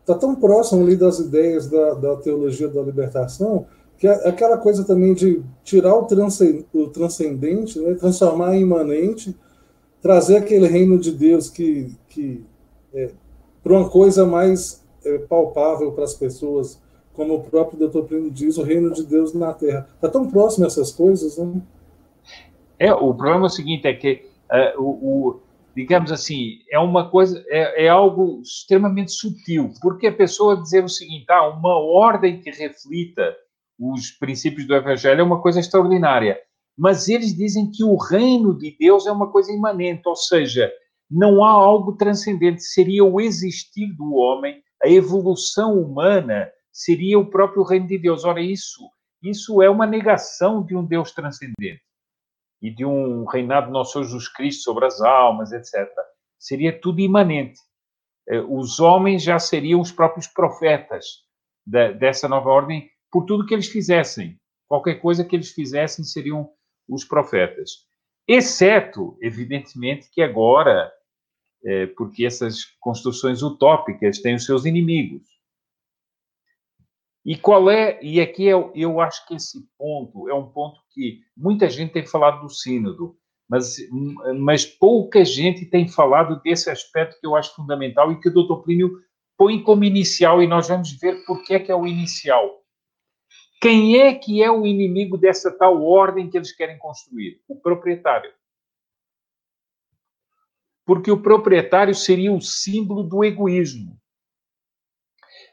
tá tão próximo ali das ideias da, da teologia da libertação, que é aquela coisa também de tirar o, o transcendente, né, transformar em imanente, trazer aquele reino de Deus que, que é, para uma coisa mais é, palpável para as pessoas, como o próprio doutor Plínio diz, o reino de Deus na Terra. Está tão próximo essas coisas, né? É, o problema é o seguinte, é que é, o, o, digamos assim, é uma coisa, é, é, algo extremamente sutil, porque a pessoa dizer o seguinte, ah, uma ordem que reflita os princípios do Evangelho é uma coisa extraordinária, mas eles dizem que o reino de Deus é uma coisa imanente, ou seja, não há algo transcendente, seria o existir do homem, a evolução humana seria o próprio reino de Deus. Ora, isso, isso é uma negação de um Deus transcendente e de um reinado de nosso Senhor Jesus Cristo sobre as almas, etc. Seria tudo imanente. Eh, os homens já seriam os próprios profetas dessa nova ordem por tudo que eles fizessem. Qualquer coisa que eles fizessem seriam os profetas. Exceto, evidentemente, que agora, é, porque essas construções utópicas têm os seus inimigos. E qual é, e aqui eu, eu acho que esse ponto é um ponto que muita gente tem falado do sínodo, mas, mas pouca gente tem falado desse aspecto que eu acho fundamental e que o doutor Plínio põe como inicial, e nós vamos ver por que é, que é o inicial. Quem é que é o inimigo dessa tal ordem que eles querem construir? O proprietário. Porque o proprietário seria o símbolo do egoísmo.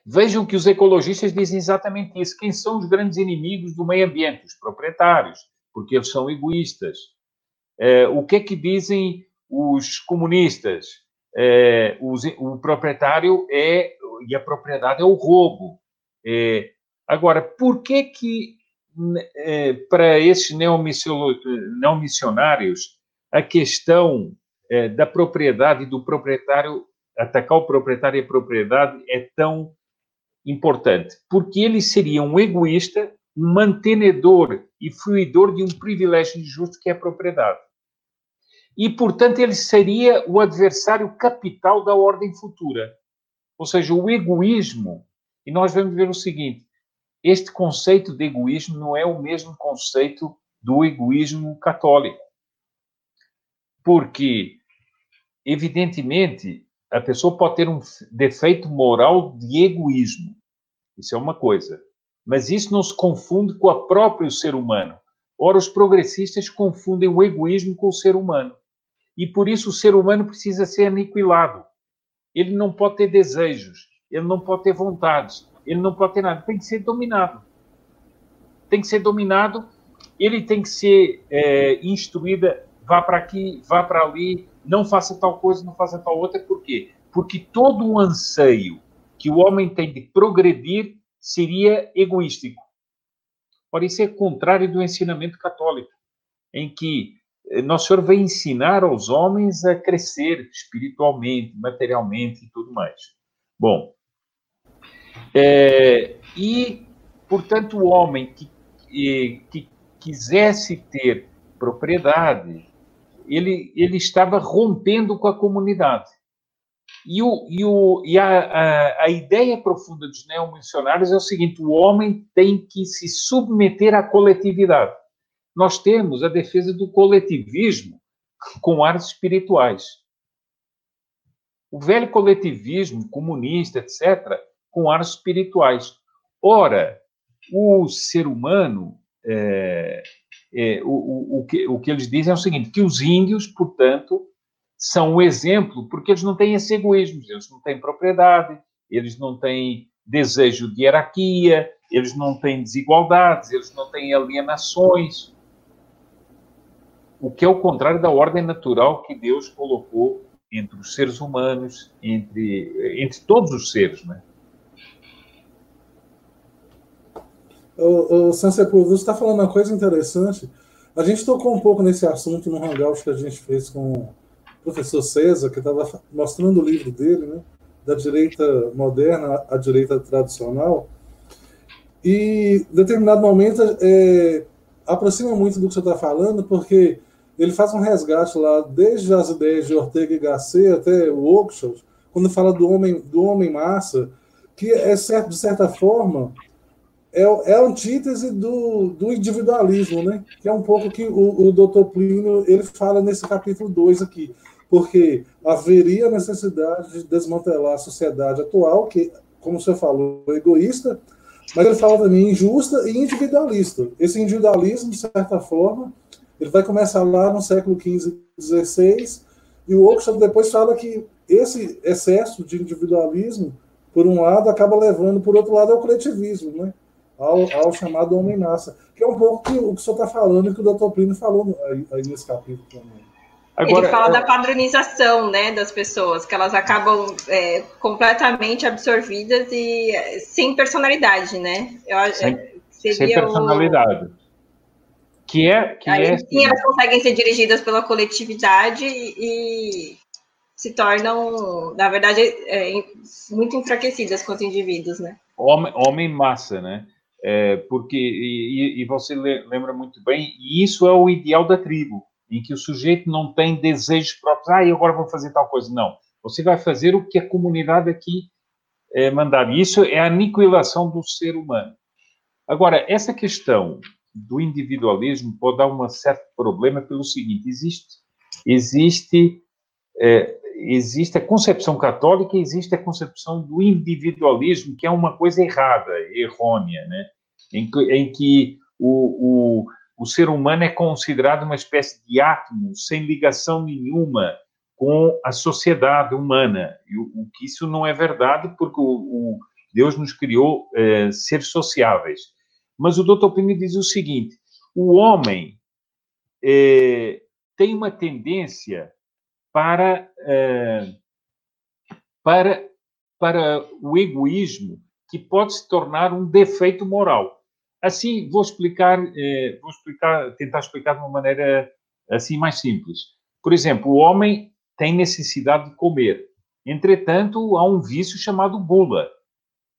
Vejam que os ecologistas dizem exatamente isso. Quem são os grandes inimigos do meio ambiente? Os proprietários, porque eles são egoístas. É, o que é que dizem os comunistas? É, os, o proprietário é e a propriedade é o roubo. É, agora, por que que é, para esses neomissionários a questão da propriedade do proprietário atacar o proprietário e a propriedade é tão importante? Porque ele seria um egoísta, um mantenedor e fruidor de um privilégio injusto que é a propriedade e, portanto, ele seria o adversário capital da ordem futura. Ou seja, o egoísmo. E nós vamos ver o seguinte: este conceito de egoísmo não é o mesmo conceito do egoísmo católico. Porque, evidentemente, a pessoa pode ter um defeito moral de egoísmo. Isso é uma coisa. Mas isso não se confunde com o próprio ser humano. Ora, os progressistas confundem o egoísmo com o ser humano. E por isso o ser humano precisa ser aniquilado. Ele não pode ter desejos, ele não pode ter vontades, ele não pode ter nada. Tem que ser dominado. Tem que ser dominado, ele tem que ser é, instruída, vá para aqui, vá para ali, não faça tal coisa, não faça tal outra. Por quê? Porque todo o anseio que o homem tem de progredir seria egoístico. Ora, isso é contrário do ensinamento católico, em que nosso Senhor vai ensinar aos homens a crescer espiritualmente, materialmente e tudo mais. Bom, é, e, portanto, o homem que, que, que quisesse ter propriedade, ele, ele estava rompendo com a comunidade. E, o, e, o, e a, a, a ideia profunda dos neomissionários é o seguinte: o homem tem que se submeter à coletividade nós temos a defesa do coletivismo com áreas espirituais. O velho coletivismo comunista, etc., com áreas espirituais. Ora, o ser humano, é, é, o, o, o, que, o que eles dizem é o seguinte: que os índios, portanto, são um exemplo, porque eles não têm esse egoísmo, eles não têm propriedade, eles não têm desejo de hierarquia, eles não têm desigualdades, eles não têm alienações o que é o contrário da ordem natural que Deus colocou entre os seres humanos, entre, entre todos os seres, né? O, o San está falando uma coisa interessante. A gente tocou um pouco nesse assunto no hangout que a gente fez com o professor César, que estava mostrando o livro dele, né? Da direita moderna à direita tradicional. E, em determinado momento, é, aproxima muito do que você está falando, porque ele faz um resgate lá, desde as ideias de Ortega y Gasset até o Oakeshott, quando fala do homem, do homem massa, que é certo, de certa forma é, é a antítese do, do individualismo, né? Que é um pouco que o, o Dr. Plínio ele fala nesse capítulo 2 aqui, porque haveria necessidade de desmantelar a sociedade atual, que, como você falou, é egoísta, mas ele fala também injusta e individualista. Esse individualismo, de certa forma, ele vai começar lá no século XV, XVI, e o Oakeshott depois fala que esse excesso de individualismo, por um lado, acaba levando, por outro lado, ao coletivismo, né? Ao, ao chamado homem-massa, que é um pouco que, o que o senhor está falando e que o doutor Plínio falou aí, aí nesse capítulo também. Agora, Ele fala é... da padronização né, das pessoas, que elas acabam é, completamente absorvidas e é, sem personalidade, né? Eu, sem, seria sem personalidade. O que é. Que Aí, é sim, elas conseguem ser dirigidas pela coletividade e se tornam, na verdade, é, muito enfraquecidas quanto indivíduos, né? Homem, homem massa, né? É, porque, e, e, você lembra muito bem, e isso é o ideal da tribo, em que o sujeito não tem desejos próprios, ah, eu agora vou fazer tal coisa. Não. Você vai fazer o que a comunidade aqui é, mandar. Isso é a aniquilação do ser humano. Agora, essa questão do individualismo pode dar um certo problema pelo seguinte: existe, existe, é, existe a concepção católica existe a concepção do individualismo, que é uma coisa errada, errônea, né? em, que, em que o, o, o ser humano é considerado uma espécie de átomo sem ligação nenhuma com a sociedade humana. E o, o que isso não é verdade, porque o, o Deus nos criou é, seres sociáveis. Mas o Dr. Pini diz o seguinte: o homem é, tem uma tendência para, é, para, para o egoísmo que pode se tornar um defeito moral. Assim, vou explicar, é, vou explicar, tentar explicar de uma maneira assim mais simples. Por exemplo, o homem tem necessidade de comer. Entretanto, há um vício chamado gula.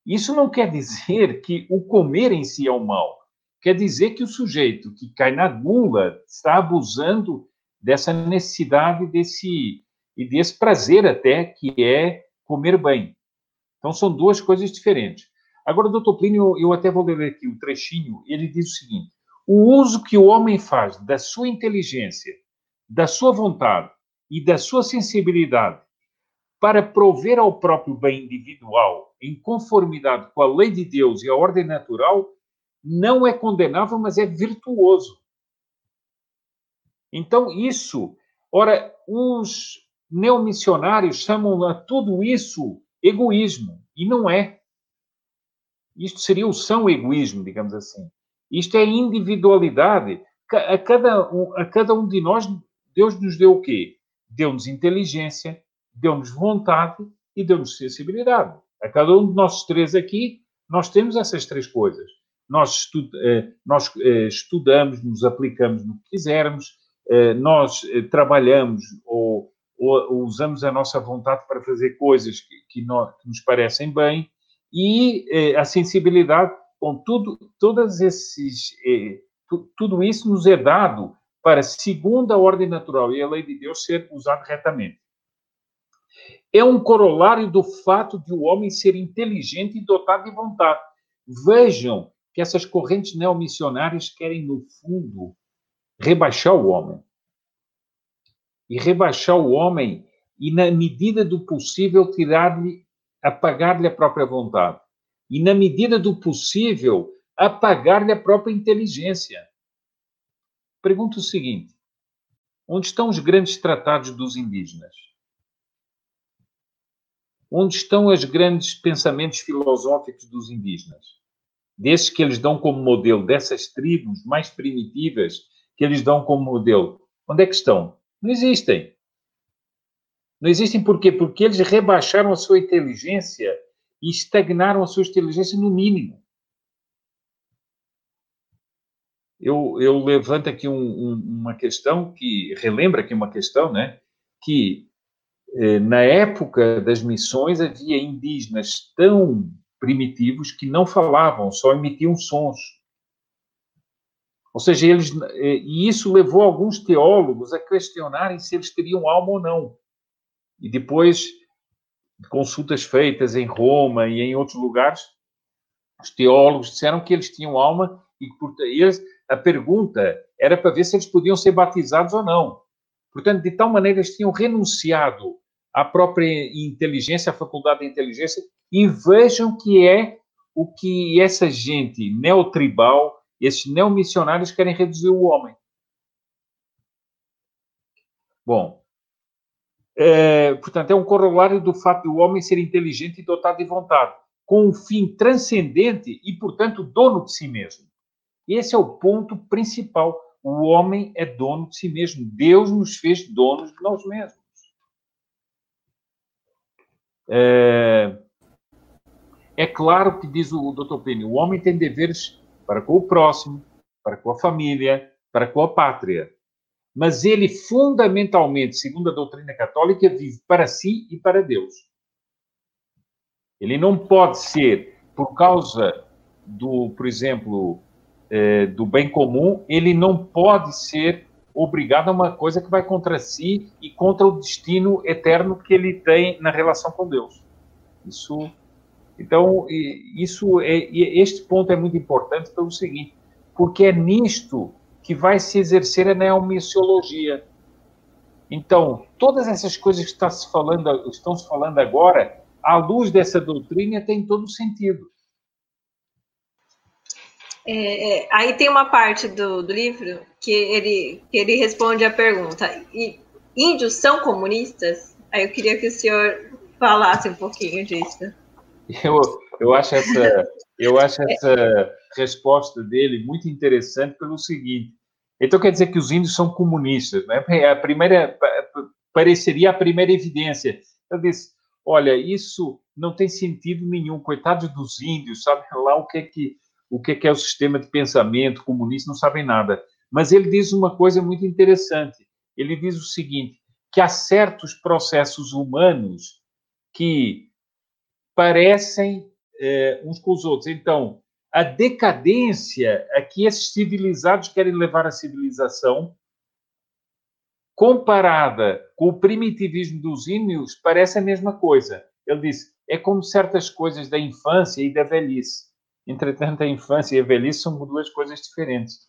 Isso não quer dizer que o comer em si é o mal. Quer dizer que o sujeito que cai na gula está abusando dessa necessidade desse e desse prazer até que é comer bem. Então são duas coisas diferentes. Agora, doutor Plínio, eu até vou ler aqui o um trechinho, ele diz o seguinte: o uso que o homem faz da sua inteligência, da sua vontade e da sua sensibilidade para prover ao próprio bem individual, em conformidade com a lei de Deus e a ordem natural, não é condenável, mas é virtuoso. Então, isso, ora, os neomissionários chamam a tudo isso egoísmo, e não é. Isto seria o são egoísmo, digamos assim. Isto é individualidade. A cada, um, a cada um de nós, Deus nos deu o quê? Deu-nos inteligência, deu-nos vontade e deu-nos sensibilidade. A cada um de nós três aqui, nós temos essas três coisas. Nós, estu eh, nós eh, estudamos, nos aplicamos no que quisermos, nós trabalhamos ou, ou, usamos a nossa vontade para fazer coisas que, que, nós, que nos parecem bem e a sensibilidade, com tudo, todas esses, tudo isso nos é dado para, segundo a ordem natural e a lei de Deus, ser usado retamente é um corolário do fato de o homem ser inteligente e dotado de vontade. Vejam que essas correntes neomissionárias querem, no fundo, rebaixar o homem. E rebaixar o homem e, na medida do possível, tirar-lhe, apagar-lhe a própria vontade. E, na medida do possível, apagar-lhe a própria inteligência. Pergunto o seguinte: onde estão os grandes tratados dos indígenas? Onde estão os grandes pensamentos filosóficos dos indígenas? Desses que eles dão como modelo, dessas tribos mais primitivas que eles dão como modelo. Onde é que estão? Não existem. Não existem por quê? Porque eles rebaixaram a sua inteligência e estagnaram a sua inteligência no mínimo. Eu, eu levanto aqui um, um, uma questão que relembra aqui uma questão, né? Que eh, na época das missões havia indígenas tão primitivos que não falavam, só emitiam sons. Ou seja, eles, eh, e isso levou alguns teólogos a questionarem se eles teriam alma ou não. E depois, consultas feitas em Roma e em outros lugares, os teólogos disseram que eles tinham alma e por eles, a pergunta era para ver se eles podiam ser batizados ou não. Portanto, de tal maneira eles tinham renunciado a própria inteligência, a faculdade de inteligência, e vejam que é o que essa gente neotribal, esses neomissionários querem reduzir o homem. Bom, é, portanto, é um corolário do fato do homem ser inteligente e dotado de vontade, com um fim transcendente e, portanto, dono de si mesmo. Esse é o ponto principal. O homem é dono de si mesmo. Deus nos fez donos de nós mesmos. É, é claro que, diz o Dr. Plínio, o homem tem deveres para com o próximo, para com a família, para com a pátria. Mas ele, fundamentalmente, segundo a doutrina católica, vive para si e para Deus. Ele não pode ser, por causa do, por exemplo, é, do bem comum, ele não pode ser obrigado a uma coisa que vai contra si e contra o destino eterno que ele tem na relação com Deus. Isso, então, isso é, este ponto é muito importante pelo seguinte, porque é nisto que vai se exercer a neomissiologia. Então, todas essas coisas que está se falando, estão se falando agora, à luz dessa doutrina, tem todo sentido. É, é, aí tem uma parte do, do livro que ele, que ele responde a pergunta: índios são comunistas? Aí eu queria que o senhor falasse um pouquinho disso. Eu, eu acho essa, eu acho essa resposta dele muito interessante pelo seguinte. Então quer dizer que os índios são comunistas, né? A primeira pareceria a primeira evidência. Eu disse, olha, isso não tem sentido nenhum. Coitados dos índios, sabe lá o que é que o que é, o sistema de pensamento comunista, não sabem nada. Mas ele diz uma coisa muito interessante. Ele diz o seguinte: que há certos processos humanos que parecem é, uns com os outros. Então, a decadência a que esses civilizados querem levar a civilização, comparada com o primitivismo dos índios, parece a mesma coisa. Ele diz: é como certas coisas da infância e da velhice. Entretanto, a infância e a velhice são duas coisas diferentes.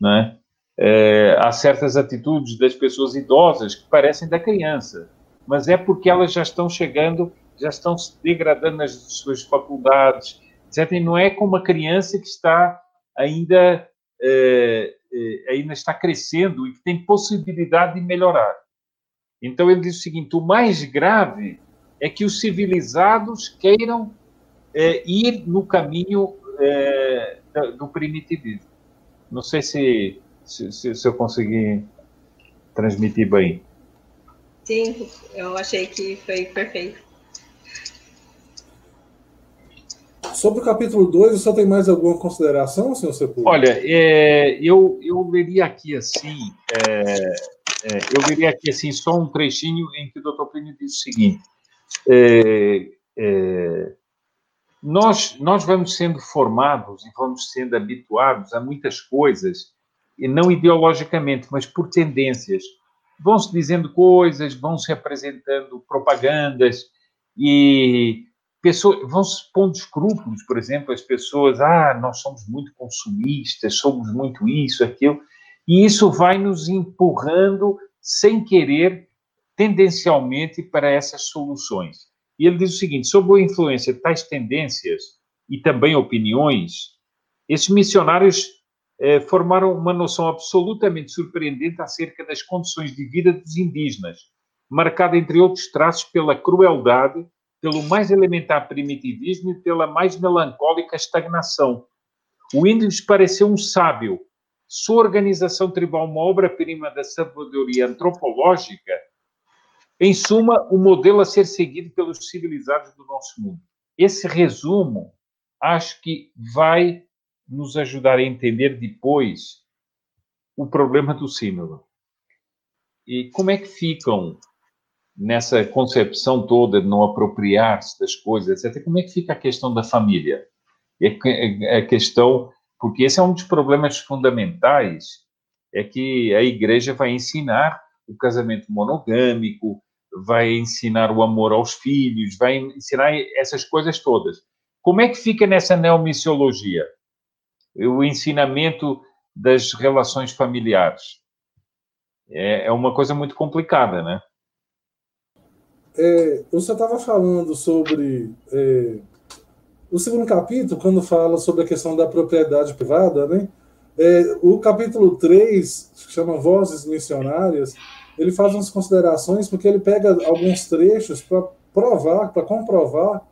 Né? É, há certas atitudes das pessoas idosas que parecem da criança, mas é porque elas já estão chegando, já estão se degradando nas suas faculdades, etc. E não é como uma criança que está ainda, é, é, ainda está crescendo e que tem possibilidade de melhorar. Então ele diz o seguinte: o mais grave é que os civilizados queiram é, ir no caminho do primitivismo. Não sei se, se, se, eu consegui transmitir bem. Sim, eu achei que foi perfeito. Sobre o capítulo 2, você tem mais alguma consideração, senhor Sepulcro? Olha, é, eu, eu leria aqui assim, é, é, eu leria aqui assim só um trechinho em que o doutor Plínio diz o seguinte, é, é, nós, nós vamos sendo formados e vamos sendo habituados a muitas coisas, e não ideologicamente, mas por tendências. Vão-se dizendo coisas, vão-se apresentando propagandas e pessoas, vão-se pondo escrúpulos, por exemplo, as pessoas, ah, nós somos muito consumistas, somos muito isso, aquilo, e isso vai nos empurrando sem querer, tendencialmente, para essas soluções. E ele diz o seguinte: sob a influência de tais tendências e também opiniões, esses missionários eh, formaram uma noção absolutamente surpreendente acerca das condições de vida dos indígenas, marcada, entre outros traços, pela crueldade, pelo mais elementar primitivismo e pela mais melancólica estagnação. O índio pareceu um sábio. Sua organização tribal, uma obra-prima da sabedoria antropológica, em suma, o modelo a ser seguido pelos civilizados do nosso mundo. Esse resumo acho que vai nos ajudar a entender depois o problema do símbolo. E como é que ficam nessa concepção toda de não apropriar-se das coisas, etc. Como é que fica a questão da família? A questão, porque esse é um dos problemas fundamentais, é que a igreja vai ensinar o casamento monogâmico, vai ensinar o amor aos filhos, vai ensinar essas coisas todas. Como é que fica nessa neomissiologia? O ensinamento das relações familiares. É, é uma coisa muito complicada, né? É, você estava falando sobre é, o segundo capítulo, quando fala sobre a questão da propriedade privada, né? É, o capítulo 3, que chama Vozes Missionárias, ele faz umas considerações porque ele pega alguns trechos para provar, para comprovar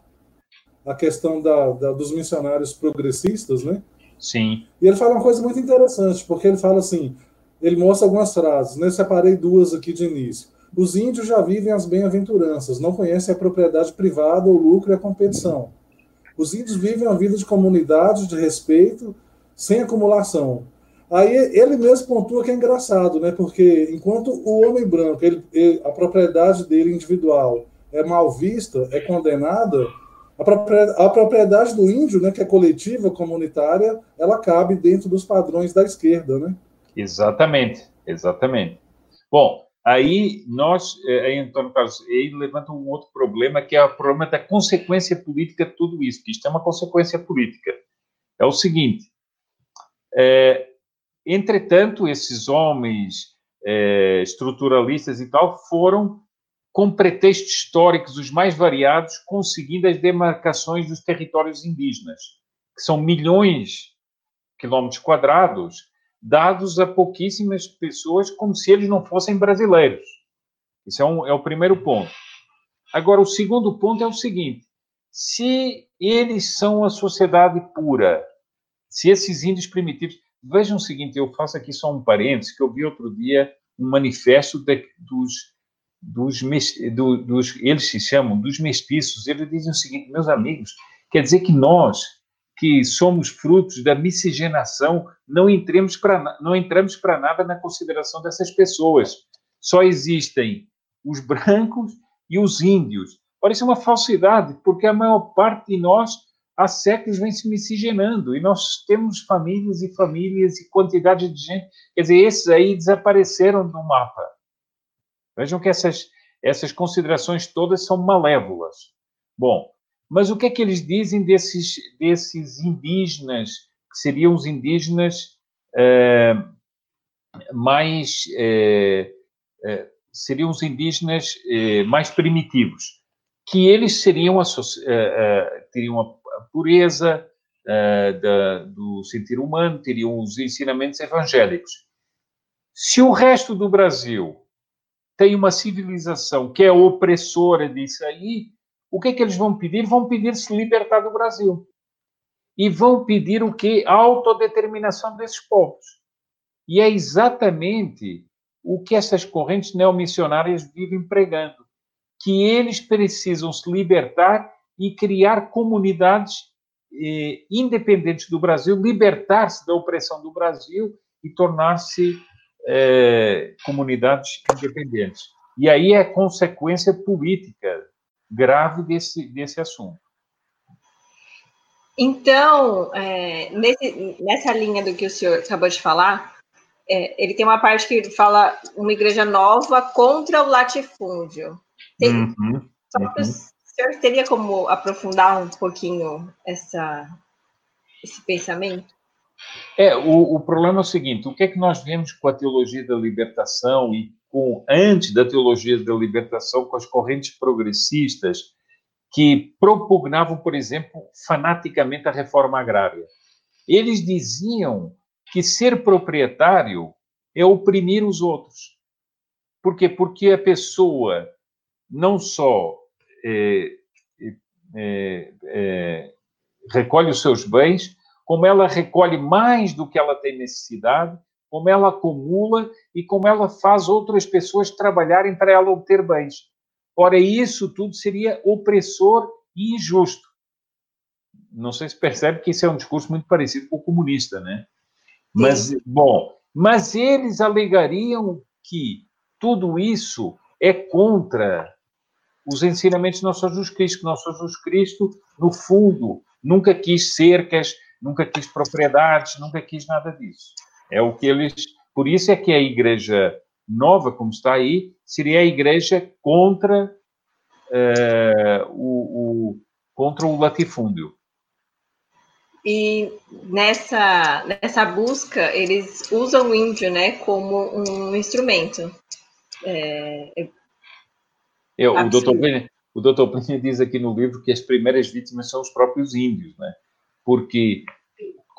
a questão da, da, dos missionários progressistas, né? Sim. E ele fala uma coisa muito interessante, porque ele fala assim, ele mostra algumas frases, né? Eu separei duas aqui de início. Os índios já vivem as bem-aventuranças, não conhecem a propriedade privada, o lucro e a competição. Os índios vivem uma vida de comunidade, de respeito, sem acumulação. Aí ele mesmo pontua que é engraçado, né? Porque enquanto o homem branco, ele, ele, a propriedade dele individual é mal vista, é condenada, a propriedade do índio, né, que é coletiva, comunitária, ela cabe dentro dos padrões da esquerda, né? Exatamente, exatamente. Bom, aí nós, é, aí Antônio Carlos, ele levanta um outro problema, que é o problema da consequência política de tudo isso, que isto é uma consequência política. É o seguinte, é, entretanto, esses homens é, estruturalistas e tal foram com pretextos históricos os mais variados, conseguindo as demarcações dos territórios indígenas, que são milhões de quilômetros quadrados, dados a pouquíssimas pessoas, como se eles não fossem brasileiros. Esse é, um, é o primeiro ponto. Agora, o segundo ponto é o seguinte: se eles são a sociedade pura, se esses índios primitivos. Vejam o seguinte: eu faço aqui só um parênteses, que eu vi outro dia um manifesto de, dos dos, do, dos, eles se chamam dos mestiços, eles dizem o seguinte, meus amigos, quer dizer que nós, que somos frutos da miscigenação, não entremos para não entramos para nada na consideração dessas pessoas. Só existem os brancos e os índios. Parece uma falsidade, porque a maior parte de nós há séculos vem se miscigenando e nós temos famílias e famílias e quantidade de gente. Quer dizer, esses aí desapareceram do mapa. Vejam que essas, essas considerações todas são malévolas. Bom, mas o que é que eles dizem desses, desses indígenas, que seriam os indígenas eh, mais. Eh, eh, seriam os indígenas mais primitivos? Que eles seriam teriam a pureza da, do sentir humano, teriam os ensinamentos evangélicos. Se o resto do Brasil tem uma civilização que é opressora disso aí, o que é que eles vão pedir? Vão pedir se libertar do Brasil. E vão pedir o que? A autodeterminação desses povos. E é exatamente o que essas correntes neomissionárias vivem pregando. Que eles precisam se libertar e criar comunidades eh, independentes do Brasil, libertar-se da opressão do Brasil e tornar-se é, comunidades independentes. E aí é consequência política grave desse, desse assunto. Então, é, nesse, nessa linha do que o senhor acabou de falar, é, ele tem uma parte que fala uma igreja nova contra o latifúndio. Tem, uhum, só uhum. que o senhor teria como aprofundar um pouquinho essa, esse pensamento? É, o, o problema é o seguinte: o que é que nós vemos com a teologia da libertação e com antes da teologia da libertação, com as correntes progressistas que propugnavam, por exemplo, fanaticamente a reforma agrária? Eles diziam que ser proprietário é oprimir os outros. Por quê? Porque a pessoa não só é, é, é, recolhe os seus bens, como ela recolhe mais do que ela tem necessidade, como ela acumula e como ela faz outras pessoas trabalharem para ela obter bens. Ora, isso tudo seria opressor e injusto. Não sei se percebe que isso é um discurso muito parecido com o comunista, né? Mas, bom, mas eles alegariam que tudo isso é contra os ensinamentos de Nosso Jesus Cristo, que Nosso Jesus Cristo, no fundo, nunca quis cercas, nunca quis propriedades, nunca quis nada disso. É o que eles. Por isso é que a igreja nova, como está aí, seria a igreja contra uh, o, o, contra o latifúndio. E nessa, nessa busca, eles usam o índio né, como um instrumento. É, é, o, doutor Plínio, o doutor Plínio diz aqui no livro que as primeiras vítimas são os próprios índios, né? porque,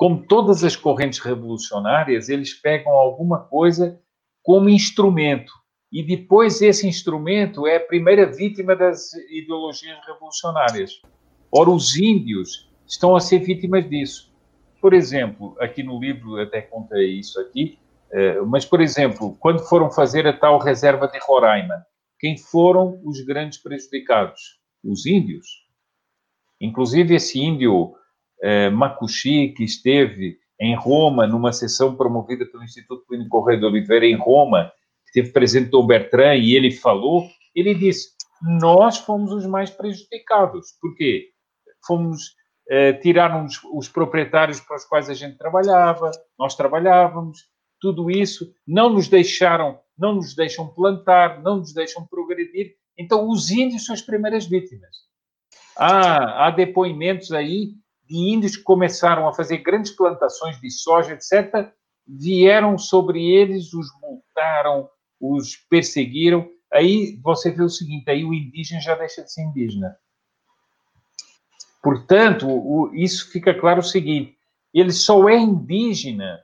como todas as correntes revolucionárias, eles pegam alguma coisa como instrumento, e depois esse instrumento é a primeira vítima das ideologias revolucionárias. Ora, os índios estão a ser vítimas disso. Por exemplo, aqui no livro até contei isso aqui, eh, mas, por exemplo, quando foram fazer a tal reserva de Roraima, quem foram os grandes prejudicados? Os índios. Inclusive, esse índio é, Makushi, que esteve em Roma, numa sessão promovida pelo Instituto Clínico Correio de Oliveira em Roma, que teve presente o Bertrand, e ele falou, ele disse, nós fomos os mais prejudicados. Por quê? fomos eh, tiraram os, os proprietários para os quais a gente trabalhava, nós trabalhávamos, tudo isso, não nos deixaram, não nos deixam plantar, não nos deixam progredir. Então, os índios são as primeiras vítimas. Há depoimentos aí de índios que começaram a fazer grandes plantações de soja, etc., vieram sobre eles, os multaram, os perseguiram. Aí você vê o seguinte: aí o indígena já deixa de ser indígena. Portanto, o, isso fica claro o seguinte: ele só é indígena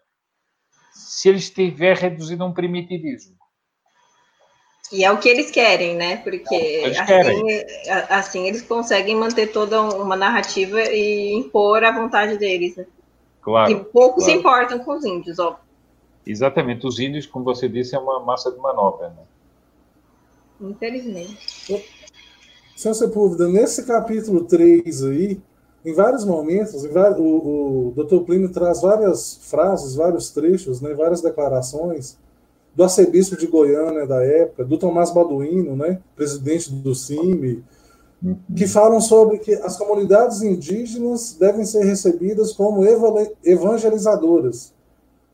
se ele estiver reduzido a um primitivismo. E é o que eles querem, né? Porque eles assim, assim, eles conseguem manter toda uma narrativa e impor a vontade deles. Né? Claro. E pouco claro. se importam com os índios, ó. Exatamente. Os índios, como você disse, é uma massa de manobra, né? Infelizmente. Sem Sepúlveda, nesse capítulo 3 aí, em vários momentos, em vários, o, o Dr. Plínio traz várias frases, vários trechos, né, várias declarações do arcebispo de Goiânia da época, do Tomás Baduino, né, presidente do CIMI, que falam sobre que as comunidades indígenas devem ser recebidas como evangelizadoras.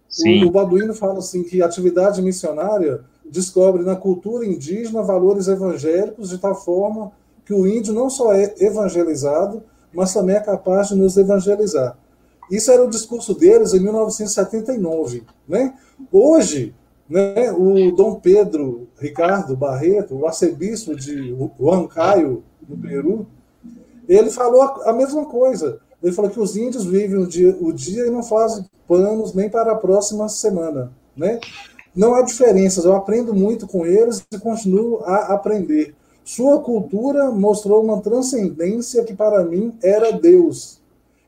Sim. O, o Baduino fala assim que a atividade missionária descobre na cultura indígena valores evangélicos de tal forma que o índio não só é evangelizado, mas também é capaz de nos evangelizar. Isso era o discurso deles em 1979. Né? Hoje, né, o Dom Pedro Ricardo Barreto, o arcebispo de Huancayo, no Peru, ele falou a mesma coisa. Ele falou que os índios vivem o dia, o dia e não fazem planos nem para a próxima semana. Né? Não há diferenças, eu aprendo muito com eles e continuo a aprender. Sua cultura mostrou uma transcendência que para mim era Deus.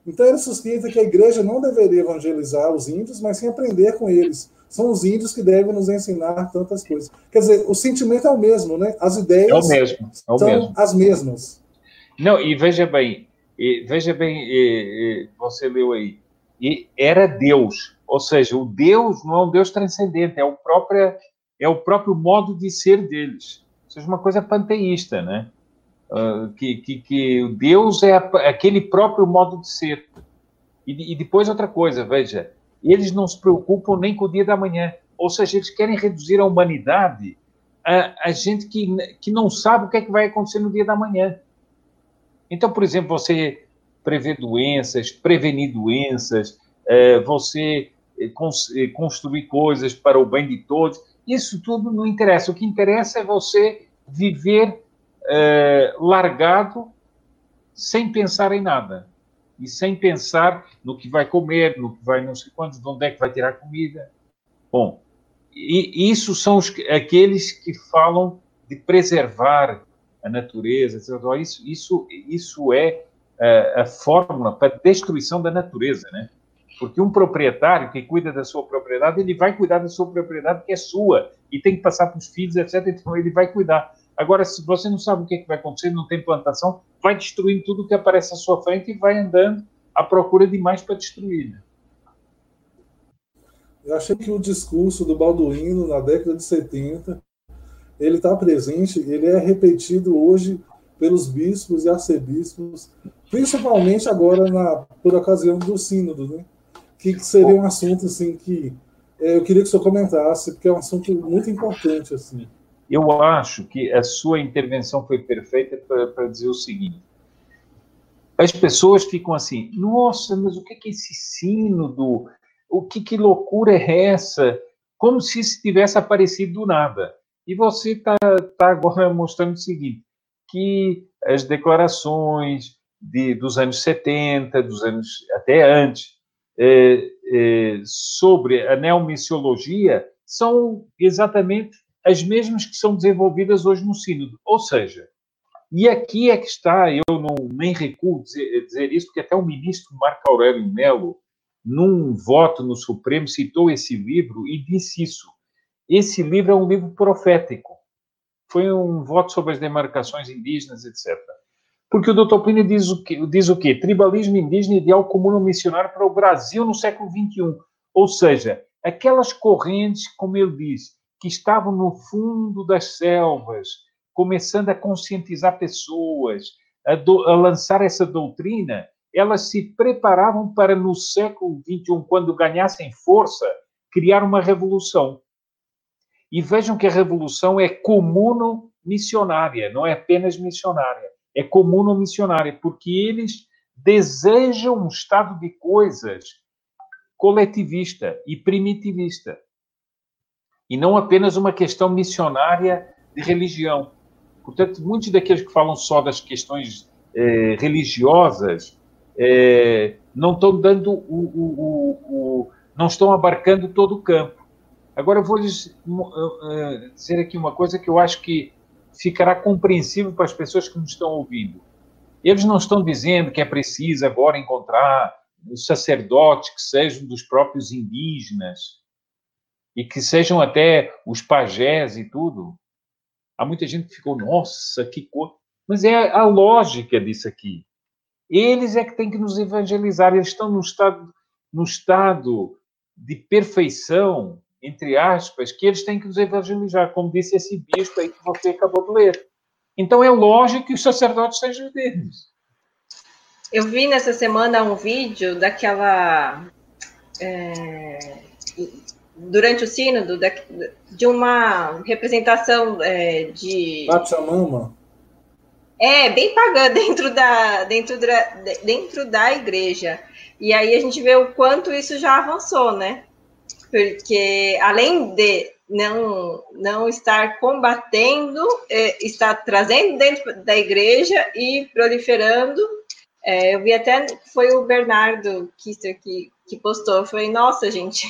Então ele suscita que a igreja não deveria evangelizar os índios, mas sim aprender com eles. São os índios que devem nos ensinar tantas coisas. Quer dizer, o sentimento é o mesmo, né? As ideias é o mesmo, é o são mesmo. as mesmas. Não, e veja bem, e, veja bem, e, e, você leu aí, e era Deus, ou seja, o Deus não é um Deus transcendente, é o próprio, é o próprio modo de ser deles seja uma coisa panteísta, né? Uh, que, que, que Deus é aquele próprio modo de ser. E, e, depois outra coisa, veja, eles não se preocupam nem com o dia da manhã. Ou seja, eles querem reduzir a humanidade a, a gente que, que não sabe o que é que vai acontecer no dia da manhã. Então, por exemplo, você prever doenças, prevenir doenças, uh, você eh, eh, construir coisas para o bem de todos isso tudo não interessa. O que interessa é você viver largado, sem pensar em nada. E sem pensar no que vai comer, no que vai não sei quantos, de onde é que vai tirar comida. Bom, e isso são os, aqueles que falam de preservar a natureza, etc. Isso, isso, isso é a, eh, a fórmula para a destruição da natureza, né? Porque um proprietário que cuida da sua propriedade, ele vai cuidar da sua propriedade que é sua e tem que passar para os filhos, etc. Então ele vai cuidar. Agora, se você não sabe o que, é que vai acontecer, não tem plantação, vai destruindo tudo que aparece à sua frente e vai andando à procura de mais para destruir. Né? Eu achei que o discurso do Balduino na década de 70 ele está presente, ele é repetido hoje pelos bispos e arcebispos, principalmente agora na, por ocasião do sínodo, né? que seria um assunto assim que é, eu queria que o senhor comentasse, porque é um assunto muito importante assim. Eu acho que a sua intervenção foi perfeita para dizer o seguinte: as pessoas ficam assim, nossa, mas o que é esse sínodo? O que, que loucura é essa? Como se isso tivesse aparecido do nada. E você está tá agora mostrando o seguinte, que as declarações de, dos anos 70, dos anos até antes, é, é, sobre a neomissiologia são exatamente as mesmas que são desenvolvidas hoje no Sínodo. Ou seja, e aqui é que está, eu não nem recuo dizer, dizer isso, porque até o ministro Marco Aurélio Melo, num voto no Supremo, citou esse livro e disse isso. Esse livro é um livro profético. Foi um voto sobre as demarcações indígenas, etc. Porque o Dr. Plínio diz o, que, diz o quê? Tribalismo indígena ideal comum missionário para o Brasil no século XXI. Ou seja, aquelas correntes, como ele diz, que estavam no fundo das selvas, começando a conscientizar pessoas, a, do, a lançar essa doutrina, elas se preparavam para, no século XXI, quando ganhassem força, criar uma revolução. E vejam que a revolução é comuno-missionária, não é apenas missionária, é comuno-missionária, porque eles desejam um estado de coisas coletivista e primitivista. E não apenas uma questão missionária de religião. Portanto, muitos daqueles que falam só das questões eh, religiosas eh, não estão dando o, o, o, não estão abarcando todo o campo. Agora eu vou lhes uh, dizer aqui uma coisa que eu acho que ficará compreensível para as pessoas que nos estão ouvindo. Eles não estão dizendo que é preciso agora encontrar um sacerdote que sejam dos próprios indígenas e que sejam até os pajés e tudo. Há muita gente que ficou, nossa, que coisa. Mas é a lógica disso aqui. Eles é que têm que nos evangelizar. Eles estão no estado, no estado de perfeição, entre aspas, que eles têm que nos evangelizar, como disse esse bispo aí que você acabou de ler. Então é lógico que os sacerdotes sejam deles. Eu vi nessa semana um vídeo daquela. É, durante o sínodo, de uma representação é, de. Pachamama? É, bem pagã dentro da, dentro, da, dentro da igreja. E aí a gente vê o quanto isso já avançou, né? Porque além de não, não estar combatendo, é, está trazendo dentro da igreja e proliferando. É, eu vi até, foi o Bernardo Kister que, que postou, foi, nossa, gente,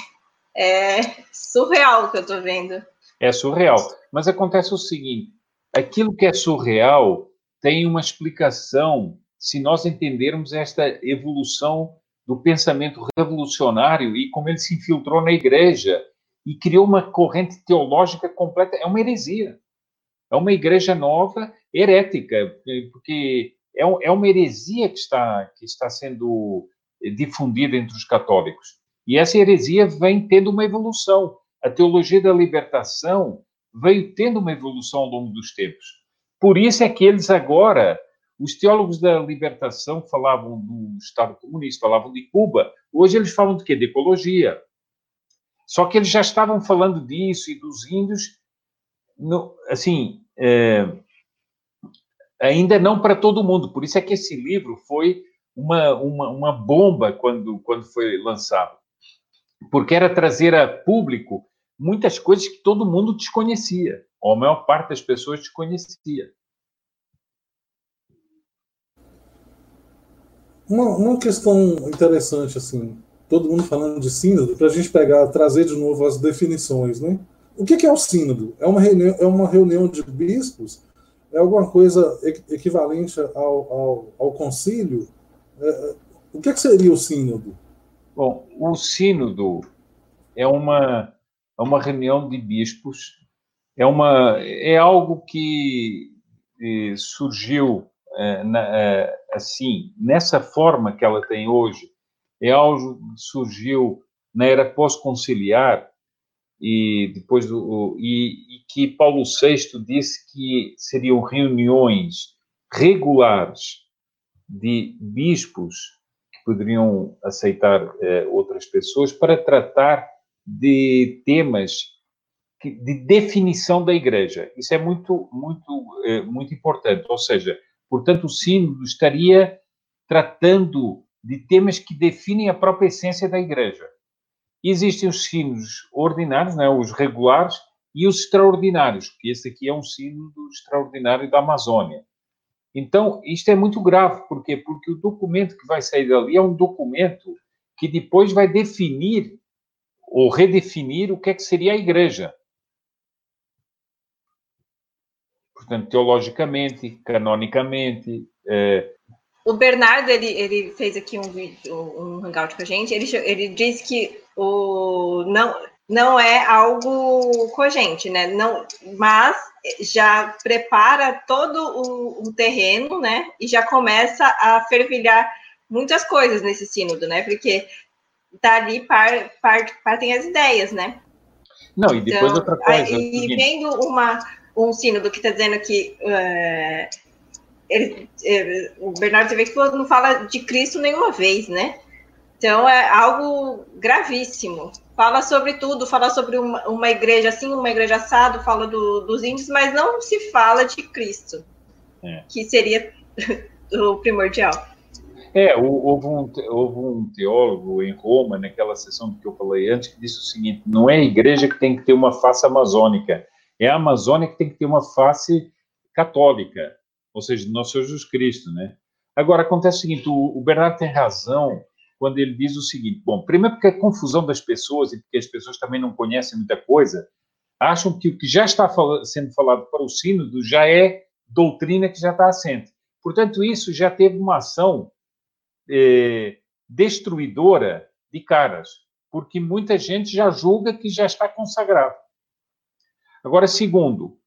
é surreal o que eu estou vendo. É surreal. Mas acontece o seguinte: aquilo que é surreal tem uma explicação se nós entendermos esta evolução do pensamento revolucionário e como ele se infiltrou na igreja e criou uma corrente teológica completa. É uma heresia. É uma igreja nova, herética, porque é, é uma heresia que está, que está sendo difundida entre os católicos. E essa heresia vem tendo uma evolução. A teologia da libertação veio tendo uma evolução ao longo dos tempos. Por isso é que eles agora os teólogos da libertação falavam do Estado comunista, falavam de Cuba. Hoje eles falam de quê? De ecologia. Só que eles já estavam falando disso e dos índios, no, assim, é, ainda não para todo mundo. Por isso é que esse livro foi uma, uma, uma bomba quando, quando foi lançado. Porque era trazer a público muitas coisas que todo mundo desconhecia, ou a maior parte das pessoas desconhecia. Uma, uma questão interessante, assim, todo mundo falando de sínodo, para a gente pegar, trazer de novo as definições, né? O que, que é o sínodo? É uma, reunião, é uma reunião de bispos? É alguma coisa equivalente ao, ao, ao concílio? É, é, o que, que seria o sínodo? Bom, o sínodo é uma, é uma reunião de bispos, é, uma, é algo que eh, surgiu eh, eh, assim, nessa forma que ela tem hoje, é algo que surgiu na era pós-conciliar e depois do, e, e, que Paulo VI disse que seriam reuniões regulares de bispos poderiam aceitar eh, outras pessoas para tratar de temas de definição da igreja. Isso é muito muito eh, muito importante, ou seja, Portanto, o sínodo estaria tratando de temas que definem a própria essência da Igreja. Existem os sínodos ordinários, né, os regulares, e os extraordinários, que esse aqui é um sínodo extraordinário da Amazônia. Então, isto é muito grave, por quê? Porque o documento que vai sair dali é um documento que depois vai definir ou redefinir o que é que seria a igreja. portanto, teologicamente, canonicamente. É... O Bernardo, ele, ele fez aqui um vídeo, um hangout com a gente, ele, ele diz que o, não, não é algo cogente, né? Não, mas já prepara todo o, o, terreno, né? E já começa a fervilhar muitas coisas nesse sínodo, né? Porque dali par, par, partem as ideias, né? Não, e depois então, outra coisa. E vendo uma, um sínodo que está dizendo que é, ele, ele, o Bernardo que não fala de Cristo nenhuma vez, né? Então é algo gravíssimo. Fala sobre tudo, fala sobre uma, uma igreja assim, uma igreja assado, fala do, dos índios, mas não se fala de Cristo, é. que seria o primordial. É, houve um, houve um teólogo em Roma, naquela sessão que eu falei antes, que disse o seguinte: não é a igreja que tem que ter uma face amazônica, é a Amazônia que tem que ter uma face católica, ou seja, nosso Senhor Jesus Cristo, né? Agora, acontece o seguinte: o, o Bernardo tem razão quando ele diz o seguinte: bom, primeiro porque a confusão das pessoas e porque as pessoas também não conhecem muita coisa, acham que o que já está sendo falado para o sínodo já é doutrina que já está assente. Portanto, isso já teve uma ação eh, destruidora de caras, porque muita gente já julga que já está consagrado. Agora, segundo,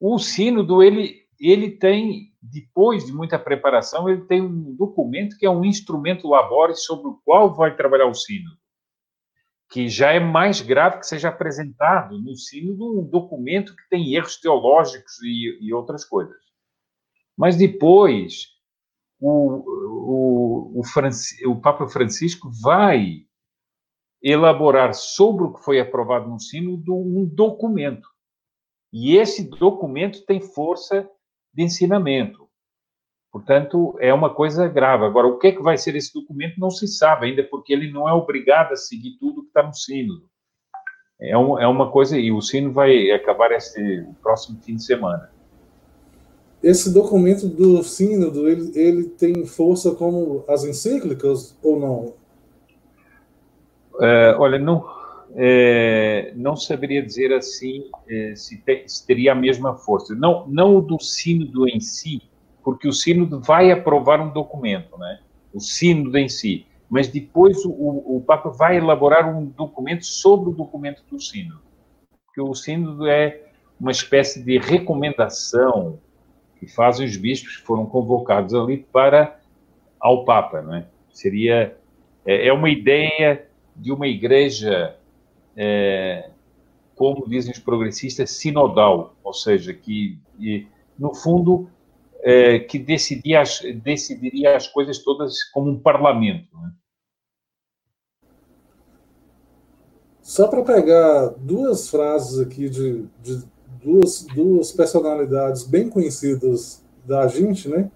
o sínodo ele ele tem depois de muita preparação, ele tem um documento que é um instrumento labores sobre o qual vai trabalhar o sínodo, que já é mais grave que seja apresentado no sínodo um documento que tem erros teológicos e, e outras coisas. Mas depois, o, o, o, o Papa Francisco vai elaborar sobre o que foi aprovado no sínodo um documento. E esse documento tem força de ensinamento. Portanto, é uma coisa grave. Agora, o que é que vai ser esse documento não se sabe ainda, porque ele não é obrigado a seguir tudo que está no sínodo. É, um, é uma coisa, e o sino vai acabar esse próximo fim de semana. Esse documento do sínodo, ele, ele tem força como as encíclicas ou não? É, olha, não, é, não saberia dizer assim é, se, te, se, teria a mesma força. Não, não o do sínodo em si, porque o sínodo vai aprovar um documento, né? o sínodo em si, mas depois o, o Papa vai elaborar um documento sobre o documento do sínodo, porque o sínodo é uma espécie de recomendação que fazem os bispos que foram convocados ali para ao Papa, né? Seria é, é uma ideia de uma igreja é, como dizem os progressistas, sinodal, ou seja, que, no fundo, é, que decidia as, decidiria as coisas todas como um parlamento. Né? Só para pegar duas frases aqui de, de duas, duas personalidades bem conhecidas da gente, né?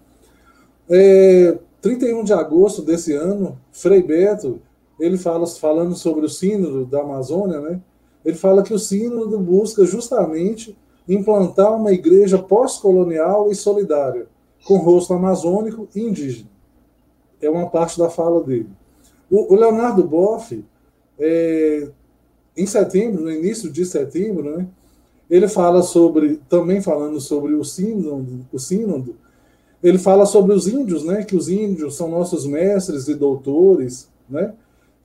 É, 31 de agosto desse ano, Frei Beto ele fala falando sobre o sínodo da Amazônia, né? Ele fala que o sínodo busca justamente implantar uma igreja pós-colonial e solidária, com rosto amazônico e indígena. É uma parte da fala dele. O, o Leonardo Boff, é, em setembro, no início de setembro, né, ele fala sobre, também falando sobre o sínodo, o sínodo, ele fala sobre os índios, né, que os índios são nossos mestres e doutores, né,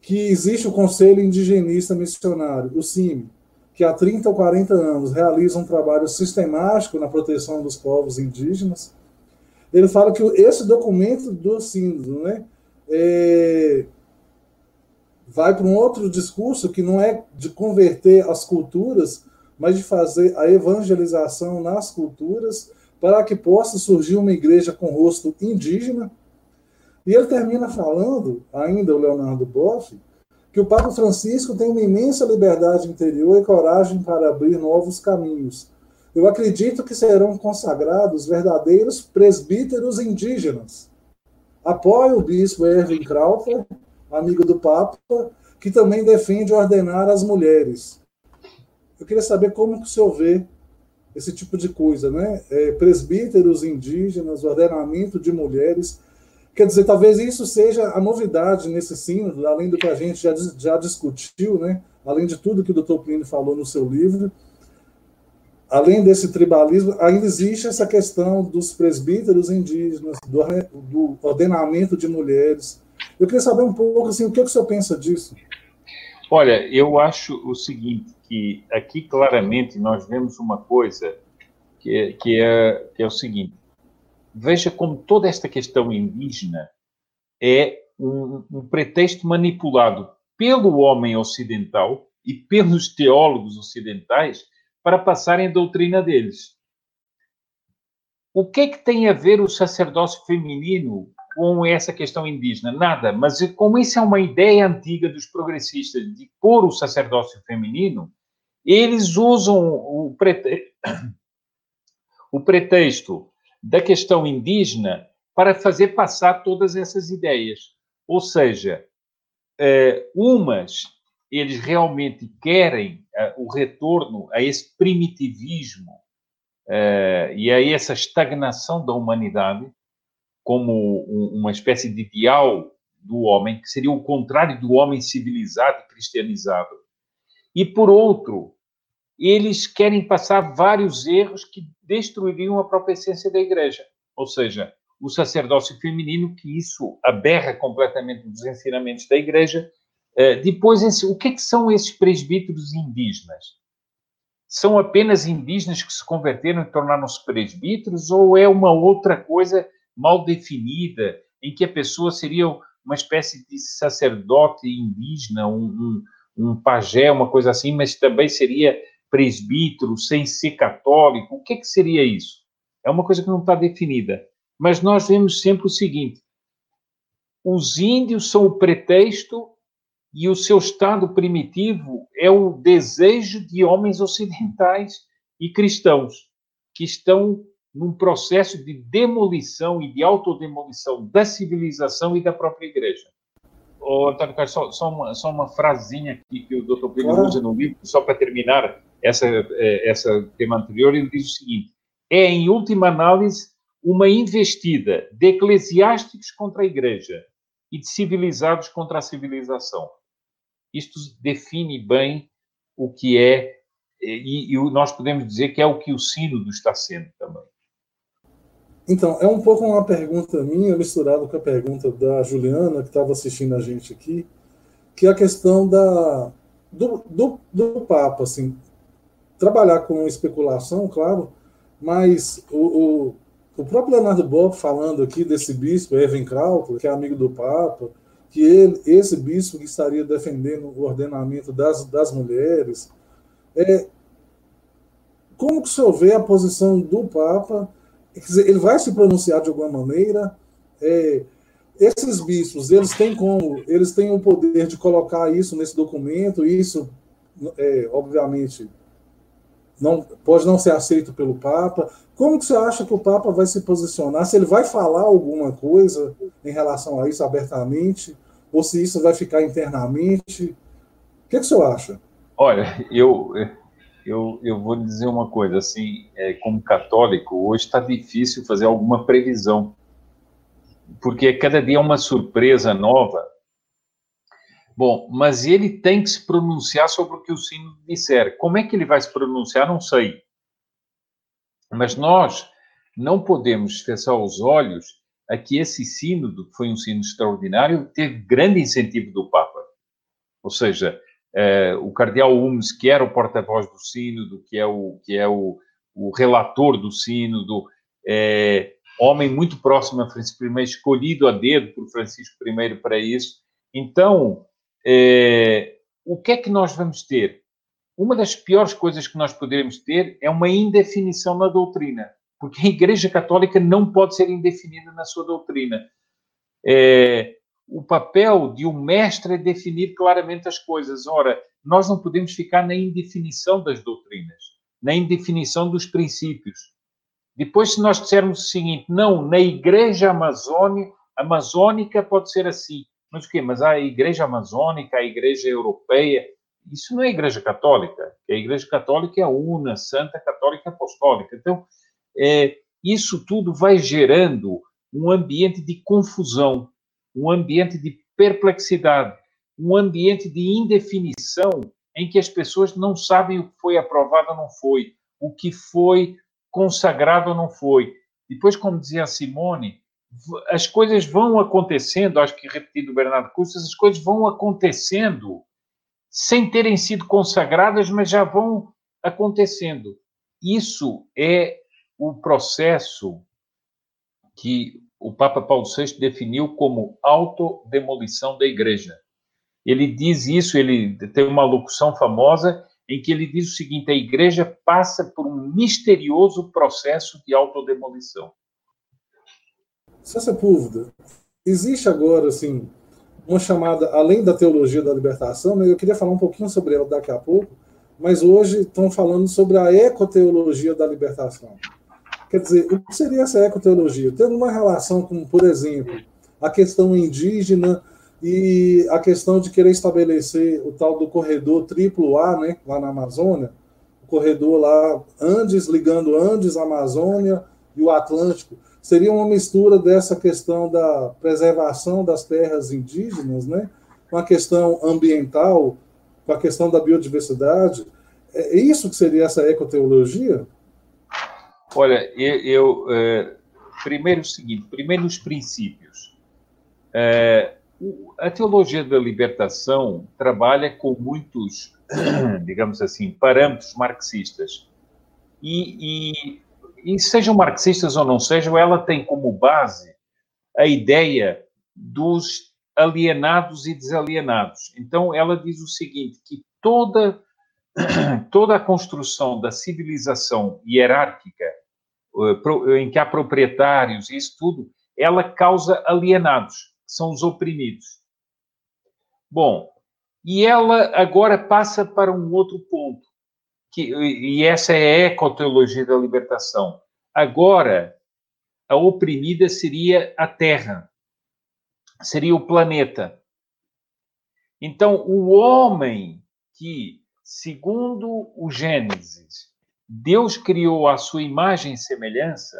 que existe o Conselho Indigenista Missionário, o CIMI, que há 30 ou 40 anos realiza um trabalho sistemático na proteção dos povos indígenas. Ele fala que esse documento do sínodo né, é, vai para um outro discurso que não é de converter as culturas, mas de fazer a evangelização nas culturas para que possa surgir uma igreja com rosto indígena, e ele termina falando, ainda o Leonardo Boff, que o Papa Francisco tem uma imensa liberdade interior e coragem para abrir novos caminhos. Eu acredito que serão consagrados verdadeiros presbíteros indígenas. Apoio o bispo Erwin Kraufer, amigo do Papa, que também defende ordenar as mulheres. Eu queria saber como que o senhor vê esse tipo de coisa, né? É, presbíteros indígenas, ordenamento de mulheres. Quer dizer, talvez isso seja a novidade nesse sínodo, além do que a gente já, já discutiu, né? além de tudo que o doutor Plínio falou no seu livro, além desse tribalismo, ainda existe essa questão dos presbíteros indígenas, do, do ordenamento de mulheres. Eu queria saber um pouco assim, o que, é que o senhor pensa disso? Olha, eu acho o seguinte, que aqui claramente nós vemos uma coisa que é, que é, que é o seguinte, veja como toda esta questão indígena é um, um pretexto manipulado pelo homem ocidental e pelos teólogos ocidentais para passarem a doutrina deles. o que é que tem a ver o sacerdócio feminino com essa questão indígena? Nada, mas como isso é uma ideia antiga dos progressistas de pôr o sacerdócio feminino, eles usam o, prete... o pretexto da questão indígena para fazer passar todas essas ideias. Ou seja, eh, umas eles realmente querem eh, o retorno a esse primitivismo eh, e a essa estagnação da humanidade como uma espécie de ideal do homem, que seria o contrário do homem civilizado e cristianizado. E, por outro, eles querem passar vários erros que destruiriam a própria essência da igreja. Ou seja, o sacerdócio feminino, que isso aberra completamente dos ensinamentos da igreja. Eh, depois, o que, é que são esses presbíteros indígenas? São apenas indígenas que se converteram e tornaram-se presbíteros ou é uma outra coisa mal definida, em que a pessoa seria uma espécie de sacerdote indígena, um, um, um pajé, uma coisa assim, mas também seria presbítero, sem ser católico? O que, é que seria isso? É uma coisa que não está definida. Mas nós vemos sempre o seguinte: os índios são o pretexto e o seu estado primitivo é o desejo de homens ocidentais e cristãos que estão num processo de demolição e de autodemolição da civilização e da própria igreja. Ô, Antônio Carlos, só, só, uma, só uma frasinha aqui que o Dr. Plínio usa no livro, só para terminar essa, é, essa tema anterior, ele diz o seguinte: é, em última análise, uma investida de eclesiásticos contra a Igreja e de civilizados contra a civilização. Isto define bem o que é, e, e nós podemos dizer que é o que o sínodo está sendo também. Então, é um pouco uma pergunta minha misturada com a pergunta da Juliana, que estava assistindo a gente aqui, que é a questão da, do, do, do Papa, assim, trabalhar com especulação, claro, mas o, o o próprio Leonardo Bob falando aqui desse bispo, Evan Krautler, que é amigo do Papa, que ele, esse bispo que estaria defendendo o ordenamento das, das mulheres. É, como que o senhor vê a posição do Papa? Dizer, ele vai se pronunciar de alguma maneira? É, esses bispos, eles têm como, eles têm o poder de colocar isso nesse documento, isso, é, obviamente, não pode não ser aceito pelo Papa. Como que você acha que o Papa vai se posicionar? Se ele vai falar alguma coisa em relação a isso abertamente, ou se isso vai ficar internamente? O que, que senhor acha? Olha, eu, eu, eu vou dizer uma coisa, assim, é, como católico, hoje está difícil fazer alguma previsão, porque cada dia é uma surpresa nova, Bom, mas ele tem que se pronunciar sobre o que o sino disser. Como é que ele vai se pronunciar? Não sei. Mas nós não podemos fechar os olhos a que esse sínodo, que foi um sínodo extraordinário, teve grande incentivo do Papa. Ou seja, eh, o cardeal Humes, que era o porta-voz do sínodo, que é o, que é o, o relator do sínodo, é, homem muito próximo a Francisco I, escolhido a dedo por Francisco I para isso. Então, o que é que nós vamos ter? Uma das piores coisas que nós poderemos ter é uma indefinição na doutrina, porque a Igreja Católica não pode ser indefinida na sua doutrina. É, o papel de um mestre é definir claramente as coisas. Ora, nós não podemos ficar na indefinição das doutrinas, na indefinição dos princípios. Depois, se nós dissermos o seguinte, não, na Igreja Amazônica, amazônica pode ser assim, mas o quê? Mas a Igreja Amazônica, a Igreja Europeia, isso não é Igreja Católica. A Igreja Católica é a una, Santa Católica Apostólica. Então, é, isso tudo vai gerando um ambiente de confusão, um ambiente de perplexidade, um ambiente de indefinição em que as pessoas não sabem o que foi aprovado ou não foi, o que foi consagrado ou não foi. Depois, como dizia a Simone, as coisas vão acontecendo, acho que repetindo o Bernardo Custas, as coisas vão acontecendo sem terem sido consagradas, mas já vão acontecendo. Isso é o processo que o Papa Paulo VI definiu como autodemolição da igreja. Ele diz isso, ele tem uma locução famosa em que ele diz o seguinte: a igreja passa por um misterioso processo de autodemolição. Sepúlveda, existe agora, assim, uma chamada, além da teologia da libertação, né, eu queria falar um pouquinho sobre ela daqui a pouco, mas hoje estão falando sobre a ecoteologia da libertação. Quer dizer, o que seria essa ecoteologia? Tendo uma relação com, por exemplo, a questão indígena e a questão de querer estabelecer o tal do corredor triplo A, né, lá na Amazônia, o corredor lá Andes, ligando Andes, Amazônia e o Atlântico, seria uma mistura dessa questão da preservação das terras indígenas, né, com a questão ambiental, com a questão da biodiversidade. É isso que seria essa ecoteologia? Olha, eu, eu é, primeiro o seguinte, primeiro os princípios. É, a teologia da libertação trabalha com muitos, digamos assim, parâmetros marxistas. E, e, e sejam marxistas ou não sejam, ela tem como base a ideia dos alienados e desalienados. Então, ela diz o seguinte, que toda, toda a construção da civilização hierárquica, eh, em que há proprietários e isso tudo, ela causa alienados, que são os oprimidos. Bom, e ela agora passa para um outro ponto, que, e essa é a ecoteologia da libertação. Agora, a oprimida seria a Terra seria o planeta. Então, o homem que, segundo o Gênesis, Deus criou a sua imagem e semelhança,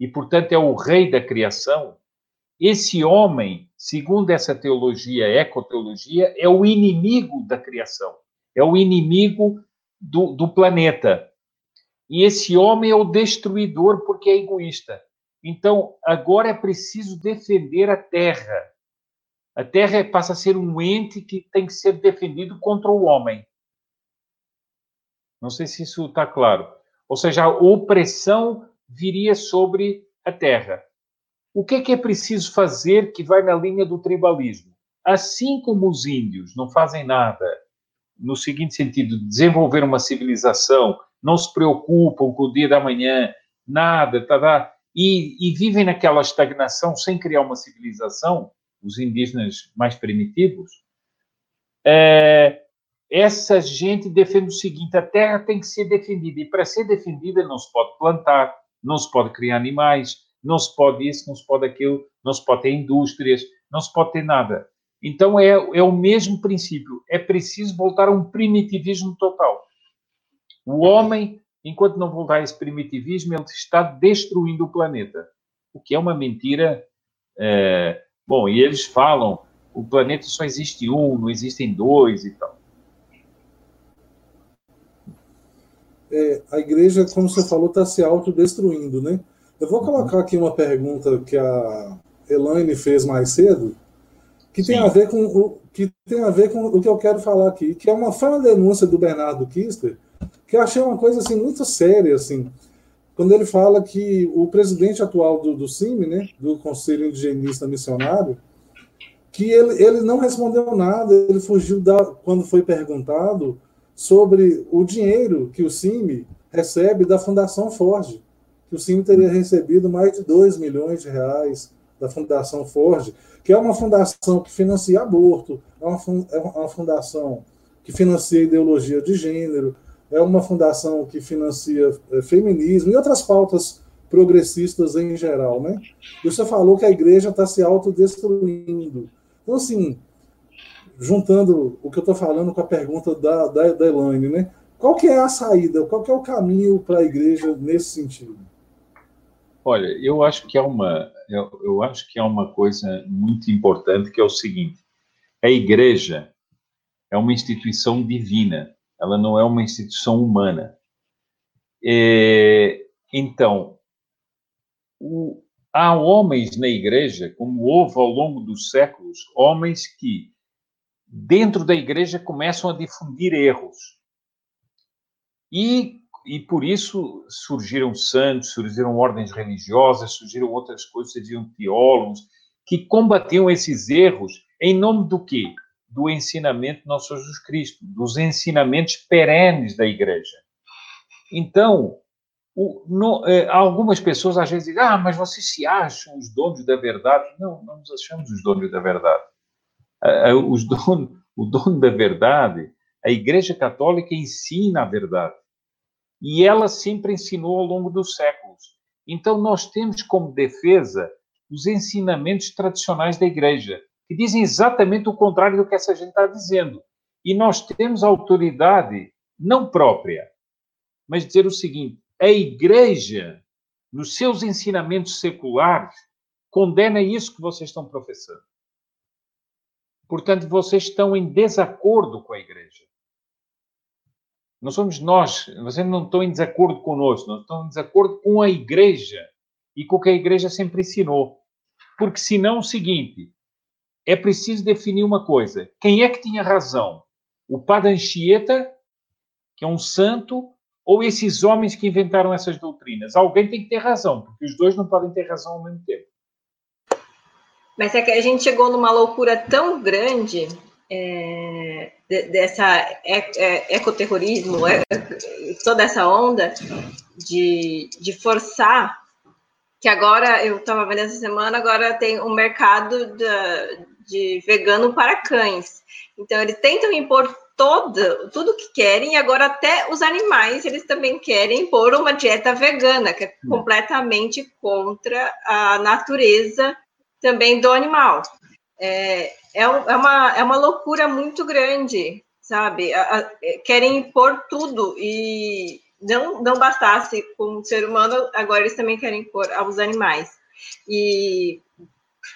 e, portanto, é o rei da criação, esse homem, segundo essa teologia, ecoteologia, é o inimigo da criação, é o inimigo do, do planeta. E esse homem é o destruidor porque é egoísta. Então, agora é preciso defender a terra. A terra passa a ser um ente que tem que ser defendido contra o homem. Não sei se isso está claro. Ou seja, a opressão viria sobre a terra. O que é que é preciso fazer que vai na linha do tribalismo? Assim como os índios não fazem nada, no seguinte sentido, desenvolver uma civilização, não se preocupam com o dia da manhã, nada, tá, tá, e, e vivem naquela estagnação sem criar uma civilização, os indígenas mais primitivos, é, essa gente defende o seguinte: a terra tem que ser defendida, e para ser defendida não se pode plantar, não se pode criar animais, não se pode isso, não se pode aquilo, não se pode ter indústrias, não se pode ter nada. Então é, é o mesmo princípio. É preciso voltar a um primitivismo total. O homem enquanto não voltar a esse primitivismo, ele está destruindo o planeta. O que é uma mentira. É... Bom, e eles falam: o planeta só existe um, não existem dois e tal. É, a igreja, como você falou, está se autodestruindo, né? Eu vou colocar aqui uma pergunta que a Elaine fez mais cedo, que tem a ver com o que tem a ver com o que eu quero falar aqui, que é uma, uma denúncia do Bernardo Kister, que eu achei uma coisa assim muito séria assim. Quando ele fala que o presidente atual do, do CIMI, né, do Conselho Indigenista Missionário, que ele, ele não respondeu nada, ele fugiu da, quando foi perguntado sobre o dinheiro que o CIMI recebe da Fundação Ford, que o CIMI teria recebido mais de 2 milhões de reais da Fundação Ford, que é uma fundação que financia aborto, é uma, é uma fundação que financia ideologia de gênero, é uma fundação que financia é, feminismo e outras pautas progressistas em geral, né? E você falou que a igreja está se autodestruindo. Então, assim, juntando o que eu estou falando com a pergunta da, da, da Elaine, né? Qual que é a saída, qual que é o caminho para a igreja nesse sentido? Olha, eu acho que é uma, eu, eu acho que é uma coisa muito importante que é o seguinte: a igreja é uma instituição divina ela não é uma instituição humana. É, então, o, há homens na igreja, como houve ao longo dos séculos, homens que, dentro da igreja, começam a difundir erros. E, e por isso surgiram santos, surgiram ordens religiosas, surgiram outras coisas, surgiram teólogos, que combatiam esses erros em nome do quê? do ensinamento de nosso Jesus Cristo, dos ensinamentos perenes da igreja. Então, o, no, eh, algumas pessoas às vezes dizem, ah, mas vocês se acham os donos da verdade. Não, não nos achamos os donos da verdade. os o dono da verdade, a Igreja Católica ensina a verdade. E ela sempre ensinou ao longo dos séculos. Então, nós temos como defesa os ensinamentos tradicionais da Igreja, que dizem exatamente o contrário do que essa gente está dizendo. E nós temos autoridade não própria, mas dizer o seguinte: a Igreja, nos seus ensinamentos seculares, condena isso que vocês estão professando. Portanto, vocês estão em desacordo com a Igreja. Não somos nós, vocês não estão em desacordo conosco, não estão em desacordo com a Igreja e com o que a Igreja sempre ensinou. Porque senão é o seguinte, é preciso definir uma coisa. Quem é que tinha razão? O Padre Anchieta, que é um santo, ou esses homens que inventaram essas doutrinas? Alguém tem que ter razão, porque os dois não podem ter razão ao mesmo tempo. Mas é que a gente chegou numa loucura tão grande é, dessa ecoterrorismo, é, toda essa onda de, de forçar que agora eu estava vendo essa semana, agora tem um mercado de, de vegano para cães. Então eles tentam impor todo, tudo que querem, e agora até os animais eles também querem impor uma dieta vegana, que é hum. completamente contra a natureza também do animal. É, é, é, uma, é uma loucura muito grande, sabe? A, querem impor tudo e não, não bastasse com o ser humano, agora eles também querem impor aos animais. E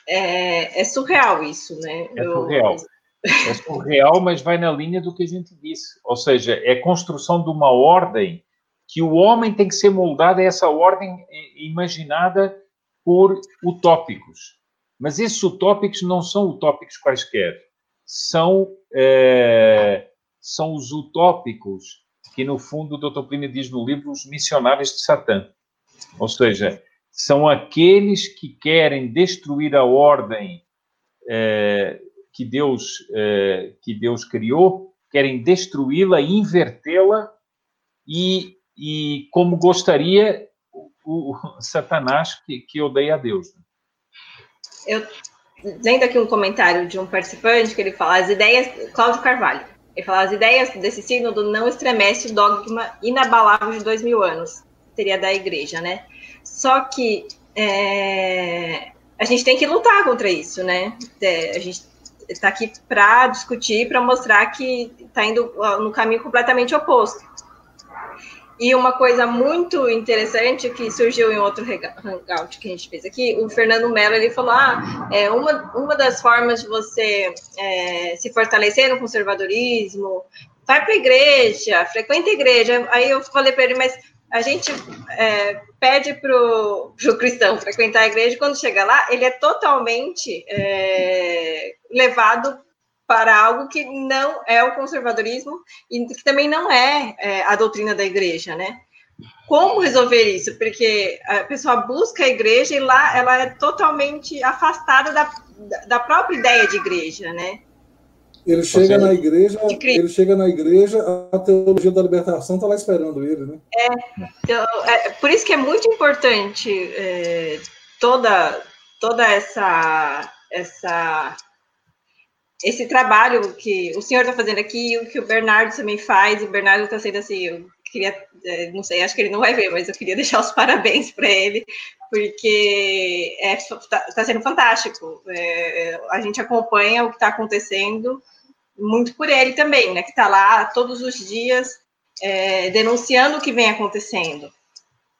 é, é surreal isso, né? É surreal. Eu, é surreal, mas vai na linha do que a gente disse. Ou seja, é a construção de uma ordem que o homem tem que ser moldado a essa ordem imaginada por utópicos. Mas esses utópicos não são utópicos quaisquer. São, é, são os utópicos que, no fundo, o Dr. Plínio diz no livro, os missionários de Satã. Ou seja, são aqueles que querem destruir a ordem é, que Deus, eh, que Deus criou, querem destruí-la, invertê-la e, e como gostaria o, o Satanás que, que odeia a Deus. Eu lendo aqui um comentário de um participante que ele fala as ideias, Cláudio Carvalho, ele fala as ideias desse sínodo não estremece o dogma inabalável de dois mil anos, seria da igreja, né? Só que é, a gente tem que lutar contra isso, né? É, a gente está aqui para discutir, para mostrar que está indo no caminho completamente oposto. E uma coisa muito interessante que surgiu em outro hangout que a gente fez aqui, o Fernando Mello ele falou: ah, é uma, uma das formas de você é, se fortalecer no conservadorismo, vai para a igreja, frequenta a igreja. Aí eu falei para ele, mas a gente é, pede para o cristão frequentar a igreja, quando chega lá, ele é totalmente é, levado para algo que não é o conservadorismo e que também não é, é, a doutrina da igreja, né? Como resolver isso? Porque a pessoa busca a igreja e lá ela é totalmente afastada da, da própria ideia de igreja, né? Ele chega na igreja, ele chega na igreja, a teologia da libertação está lá esperando ele, né? É, então, é, por isso que é muito importante é, toda toda essa essa esse trabalho que o senhor está fazendo aqui, o que o Bernardo também faz, o Bernardo está sendo assim, eu queria, é, não sei, acho que ele não vai ver, mas eu queria deixar os parabéns para ele, porque está é, tá, tá sendo fantástico. É, a gente acompanha o que está acontecendo muito por ele também, né? Que está lá todos os dias é, denunciando o que vem acontecendo.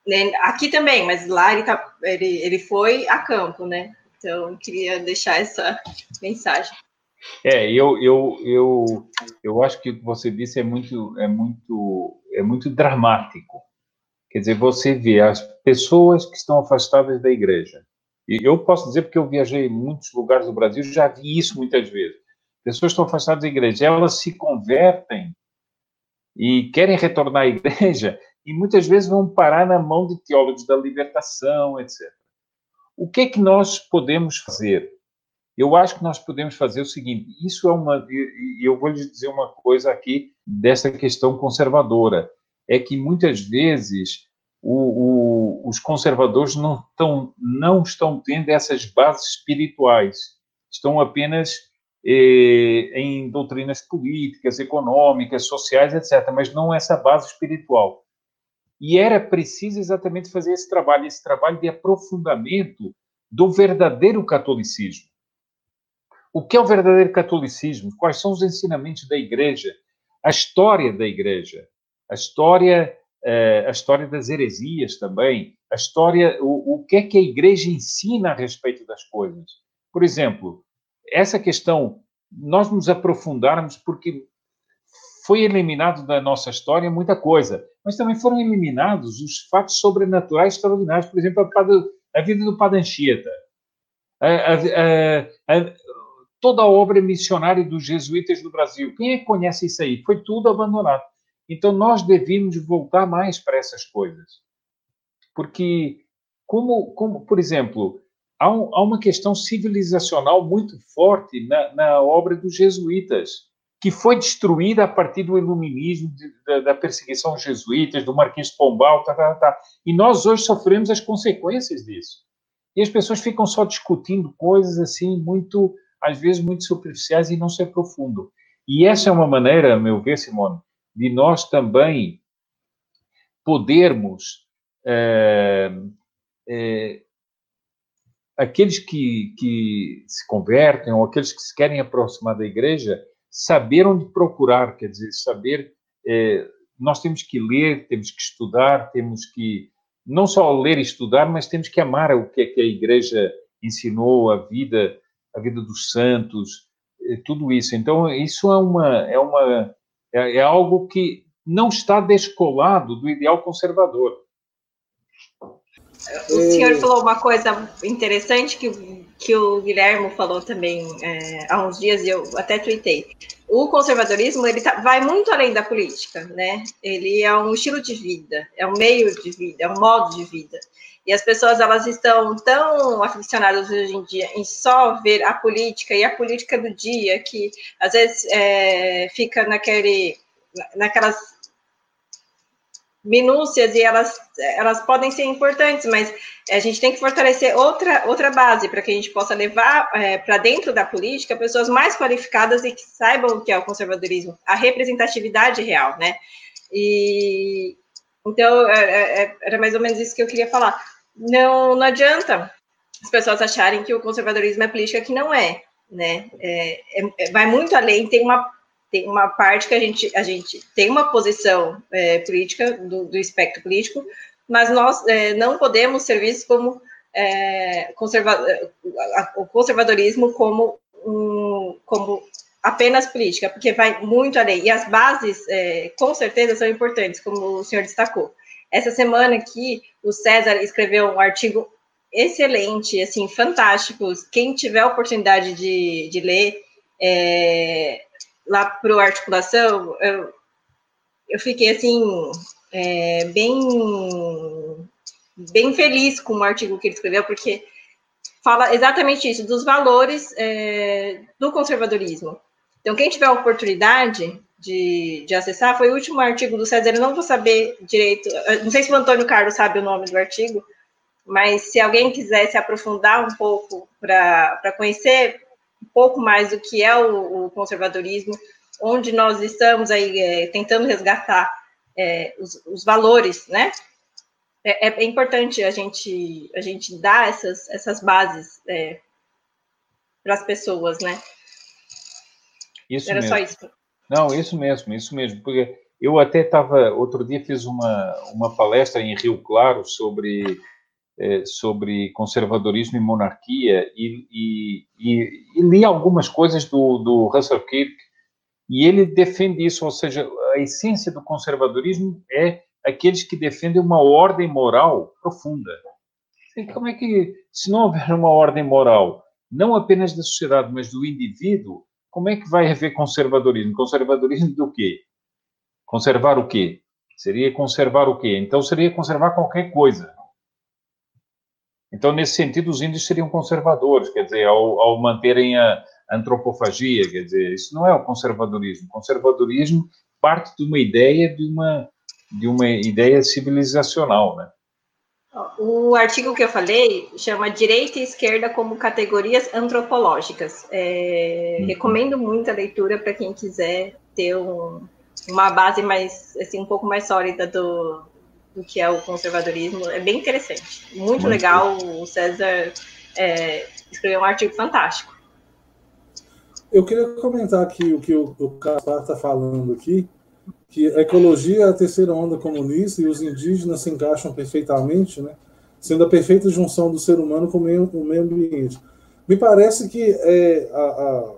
Né, aqui também, mas lá ele, tá, ele, ele foi a campo, né? Então, queria deixar essa mensagem. É, eu, eu, eu, eu acho que o que você disse é muito, é muito, é muito dramático. Quer dizer, você vê as pessoas que estão afastadas da igreja. E eu posso dizer porque eu viajei em muitos lugares do Brasil, já vi isso muitas vezes. Pessoas estão afastadas da igreja, elas se convertem e querem retornar à igreja e muitas vezes vão parar na mão de teólogos da libertação, etc. O que é que nós podemos fazer? Eu acho que nós podemos fazer o seguinte: isso é uma. E eu vou lhes dizer uma coisa aqui dessa questão conservadora. É que muitas vezes o, o, os conservadores não estão, não estão tendo essas bases espirituais, estão apenas eh, em doutrinas políticas, econômicas, sociais, etc., mas não essa base espiritual. E era preciso exatamente fazer esse trabalho, esse trabalho de aprofundamento do verdadeiro catolicismo. O que é o verdadeiro catolicismo? Quais são os ensinamentos da Igreja? A história da Igreja, a história uh, a história das heresias também, a história, o, o que é que a igreja ensina a respeito das coisas. Por exemplo, essa questão, nós nos aprofundarmos porque foi eliminado da nossa história muita coisa, mas também foram eliminados os fatos sobrenaturais extraordinários, por exemplo, a, a vida do Padre Anchieta, a, a, toda a obra missionária dos jesuítas no Brasil. Quem é que conhece isso aí? Foi tudo abandonado. Então, nós devemos voltar mais para essas coisas. Porque, como, como por exemplo, há, um, há uma questão civilizacional muito forte na, na, obra dos jesuítas, que foi destruída a partir do iluminismo, de, da, da, perseguição aos jesuítas, do Marquês de Pombal, tá, tá, tá. e nós hoje sofremos as consequências disso. E as pessoas ficam só discutindo coisas assim, muito, às vezes, muito superficiais e não se aprofundam. E essa é uma maneira, a meu ver, Simone, de nós também podermos é, é, aqueles que, que se convertem ou aqueles que se querem aproximar da igreja saber onde procurar, quer dizer, saber é, nós temos que ler, temos que estudar, temos que não só ler e estudar, mas temos que amar o que é que a igreja ensinou, a vida, a vida dos santos, tudo isso. Então isso é uma é uma é, é algo que não está descolado do ideal conservador. O senhor falou uma coisa interessante que, que o Guilherme falou também é, há uns dias, e eu até tuitei. O conservadorismo ele tá, vai muito além da política, né? Ele é um estilo de vida, é um meio de vida, é um modo de vida. E as pessoas elas estão tão aficionadas hoje em dia em só ver a política e a política do dia que às vezes é, fica naquele, naquelas minúcias e elas, elas podem ser importantes, mas a gente tem que fortalecer outra, outra base para que a gente possa levar é, para dentro da política pessoas mais qualificadas e que saibam o que é o conservadorismo, a representatividade real, né? E então é, é, é, era mais ou menos isso que eu queria falar não, não adianta as pessoas acharem que o conservadorismo é política, que não é, né? É, é, vai muito além, tem uma, tem uma parte que a gente, a gente tem uma posição é, política, do, do, espectro político, mas nós é, não podemos ser vistos como é, conserva, o conservadorismo como, um, como apenas política, porque vai muito além. E as bases, com certeza, são importantes, como o senhor destacou. Essa semana aqui, o César escreveu um artigo excelente, assim, fantástico. Quem tiver a oportunidade de, de ler, é, lá para Articulação, eu, eu fiquei, assim, é, bem, bem feliz com o artigo que ele escreveu, porque fala exatamente isso, dos valores é, do conservadorismo. Então, quem tiver a oportunidade, de, de acessar foi o último artigo do César. Eu não vou saber direito, não sei se o Antônio Carlos sabe o nome do artigo, mas se alguém quiser se aprofundar um pouco para conhecer um pouco mais do que é o, o conservadorismo, onde nós estamos aí é, tentando resgatar é, os, os, valores, né? É, é, importante a gente a gente dar essas, essas bases é, para as pessoas, né? Isso Era mesmo. só isso. Não, isso mesmo, isso mesmo, porque eu até estava, outro dia fiz uma, uma palestra em Rio Claro sobre, é, sobre conservadorismo e monarquia e, e, e, e, li algumas coisas do, do Russell Kirk e ele defende isso, ou seja, a essência do conservadorismo é aqueles que defendem uma ordem moral profunda. E como é que, se não houver uma ordem moral, não apenas da sociedade, mas do indivíduo, como é que vai haver conservadorismo? Conservadorismo do quê? Conservar o quê? Seria conservar o quê? Então seria conservar qualquer coisa. Então, nesse sentido, os índios seriam conservadores, quer dizer, ao, ao manterem a antropofagia, quer dizer, isso não é o conservadorismo. O conservadorismo parte de uma ideia de uma de uma ideia civilizacional, né? O artigo que eu falei chama Direita e Esquerda como Categorias Antropológicas. É, uhum. Recomendo muito a leitura para quem quiser ter um, uma base mais, assim, um pouco mais sólida do, do que é o conservadorismo. É bem interessante. Muito, muito legal. O César é, escreveu um artigo fantástico. Eu queria comentar aqui o que o, o Caspar está falando aqui que a ecologia é a terceira onda comunista e os indígenas se encaixam perfeitamente, né? sendo a perfeita junção do ser humano com o meio, o meio ambiente. Me parece que é, a, a,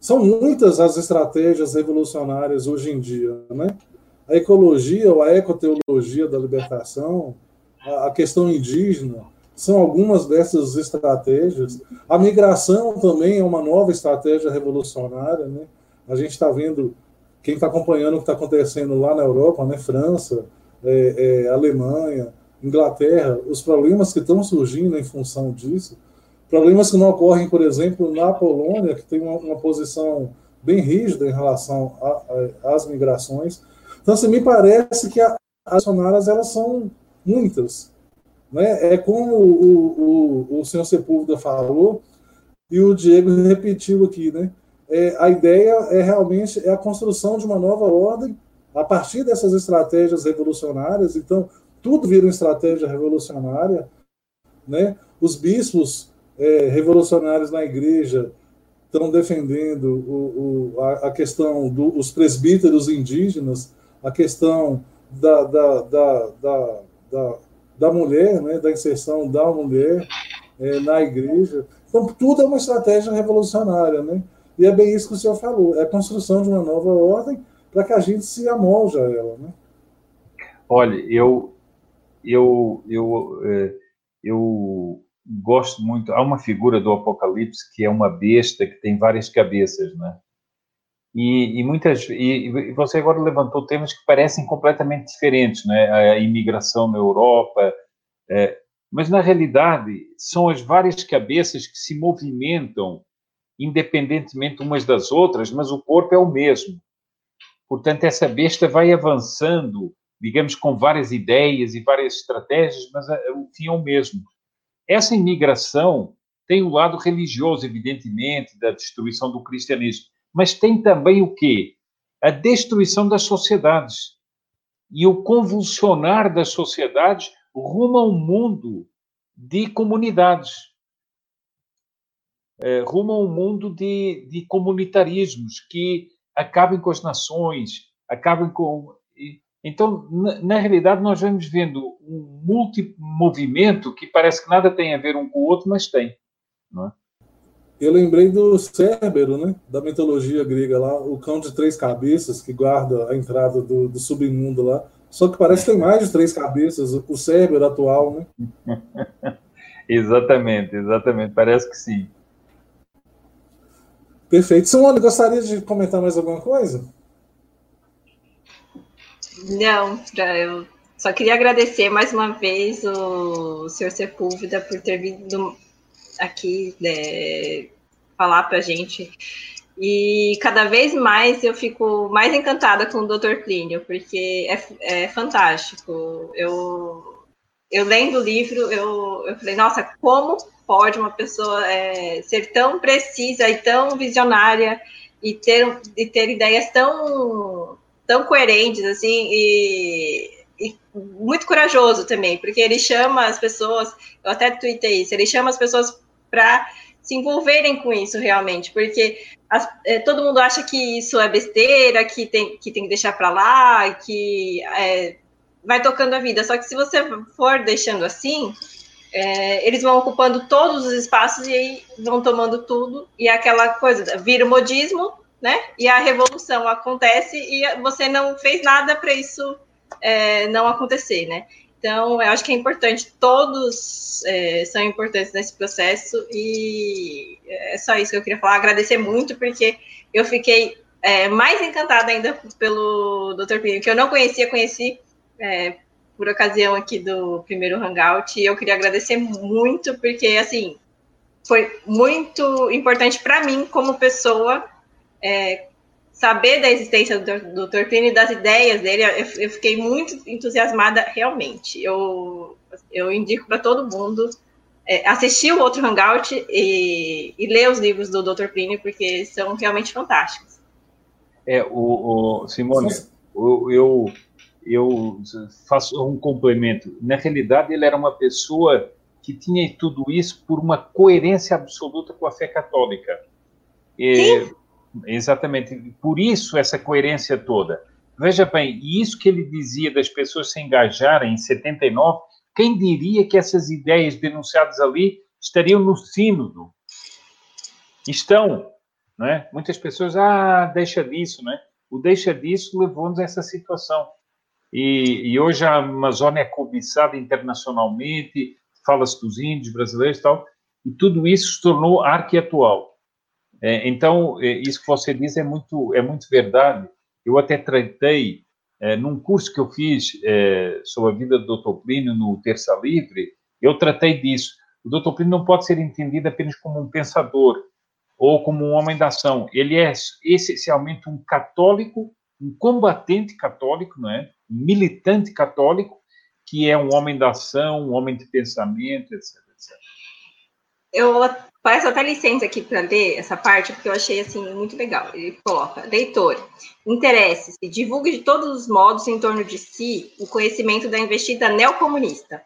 são muitas as estratégias revolucionárias hoje em dia. Né? A ecologia ou a ecoteologia da libertação, a, a questão indígena, são algumas dessas estratégias. A migração também é uma nova estratégia revolucionária. Né? A gente está vendo quem está acompanhando o que está acontecendo lá na Europa, né, França, é, é, Alemanha, Inglaterra, os problemas que estão surgindo em função disso, problemas que não ocorrem, por exemplo, na Polônia, que tem uma, uma posição bem rígida em relação às migrações. Então, assim, me parece que a, as sonaras elas são muitas. Né? É como o, o, o senhor Sepúlveda falou, e o Diego repetiu aqui, né? É, a ideia é realmente é a construção de uma nova ordem a partir dessas estratégias revolucionárias. Então, tudo vira uma estratégia revolucionária. Né? Os bispos é, revolucionários na igreja estão defendendo o, o, a, a, questão dos presbíteros indígenas, a questão da, da, da, da, da, da mulher, né? da inserção da mulher é, na igreja. Então, tudo é uma estratégia revolucionária. Né? E é bem isso que o senhor falou, é a construção de uma nova ordem para que a gente se amolde a ela, né? Olha, eu, eu, eu, é, eu gosto muito. Há uma figura do Apocalipse que é uma besta que tem várias cabeças, né? E, e muitas e, você agora levantou temas que parecem completamente diferentes, né? A imigração na Europa, é, mas na realidade são as várias cabeças que se movimentam independentemente umas das outras, mas o corpo é o mesmo. Portanto, essa besta vai avançando, digamos, com várias ideias e várias estratégias, mas eh, o fim é o mesmo. Essa imigração tem o lado religioso, evidentemente, da destruição do cristianismo, mas tem também o quê? A destruição das sociedades e o convulsionar das sociedades rumo a um mundo de comunidades rumo a um mundo de, de comunitarismos que acabem com as nações, acabem com. Então, na, na realidade, nós vamos vendo um multimovimento que parece que nada tem a ver um com o outro, mas tem. É? Eu lembrei do Cérbero, né? da mitologia grega lá, o cão de três cabeças que guarda a entrada do, do submundo lá. Só que parece que tem mais de três cabeças, o Cérbero atual, né? exatamente, exatamente, parece que sim. Perfeito. Simone, gostaria de comentar mais alguma coisa? Não, eu só queria agradecer mais uma vez o senhor Sepúlveda por ter vindo aqui né, falar para a gente. E cada vez mais eu fico mais encantada com o Dr. Plínio, porque é, é fantástico. Eu, eu lendo o livro, eu, eu falei, nossa, como pode uma pessoa é, ser tão precisa e tão visionária e ter, e ter ideias tão, tão coerentes, assim, e, e muito corajoso também, porque ele chama as pessoas, eu até tuitei isso, ele chama as pessoas para se envolverem com isso realmente, porque as, é, todo mundo acha que isso é besteira, que tem que, tem que deixar para lá, que é, vai tocando a vida. Só que se você for deixando assim, é, eles vão ocupando todos os espaços e aí vão tomando tudo, e aquela coisa vira o modismo, né? E a revolução acontece e você não fez nada para isso é, não acontecer, né? Então, eu acho que é importante, todos é, são importantes nesse processo, e é só isso que eu queria falar. Agradecer muito, porque eu fiquei é, mais encantada ainda pelo Dr. Pinho, que eu não conhecia, conheci é, por ocasião aqui do primeiro Hangout e eu queria agradecer muito, porque, assim, foi muito importante para mim, como pessoa, é, saber da existência do, Dr. Plínio e das ideias dele. Eu, eu, fiquei muito entusiasmada, realmente. Eu, eu indico para todo mundo é, assistir o outro Hangout e, e, ler os livros do Dr. Plínio, porque são realmente fantásticos. É, o, o Simone, eu, eu, eu faço um complemento. Na realidade, ele era uma pessoa que tinha tudo isso por uma coerência absoluta com a fé católica. E, exatamente. Por isso, essa coerência toda. Veja bem, e isso que ele dizia das pessoas se engajarem em 79, quem diria que essas ideias denunciadas ali estariam no sínodo? Estão, não é? Muitas pessoas, ah, deixa disso, não é? O deixa disso levou-nos a essa situação. E, e, hoje a Amazônia é cobiçada internacionalmente, fala-se dos índios brasileiros e tal, e tudo isso se tornou arte atual. É, então, é, isso que você diz é muito, é muito verdade. Eu até tratei é, num curso que eu fiz é, sobre a vida do Dr. Plínio no Terça Livre, eu tratei disso. O Dr. Plínio não pode ser entendido apenas como um pensador ou como um homem da ação. Ele é essencialmente um católico, um combatente católico, não é? Um militante católico, que é um homem da ação, um homem de pensamento, etc. etc. Eu Peço até licença aqui para ler essa parte, porque eu achei assim muito legal. Ele coloca: leitor, interesse-se, divulgue de todos os modos em torno de si o conhecimento da investida neocomunista.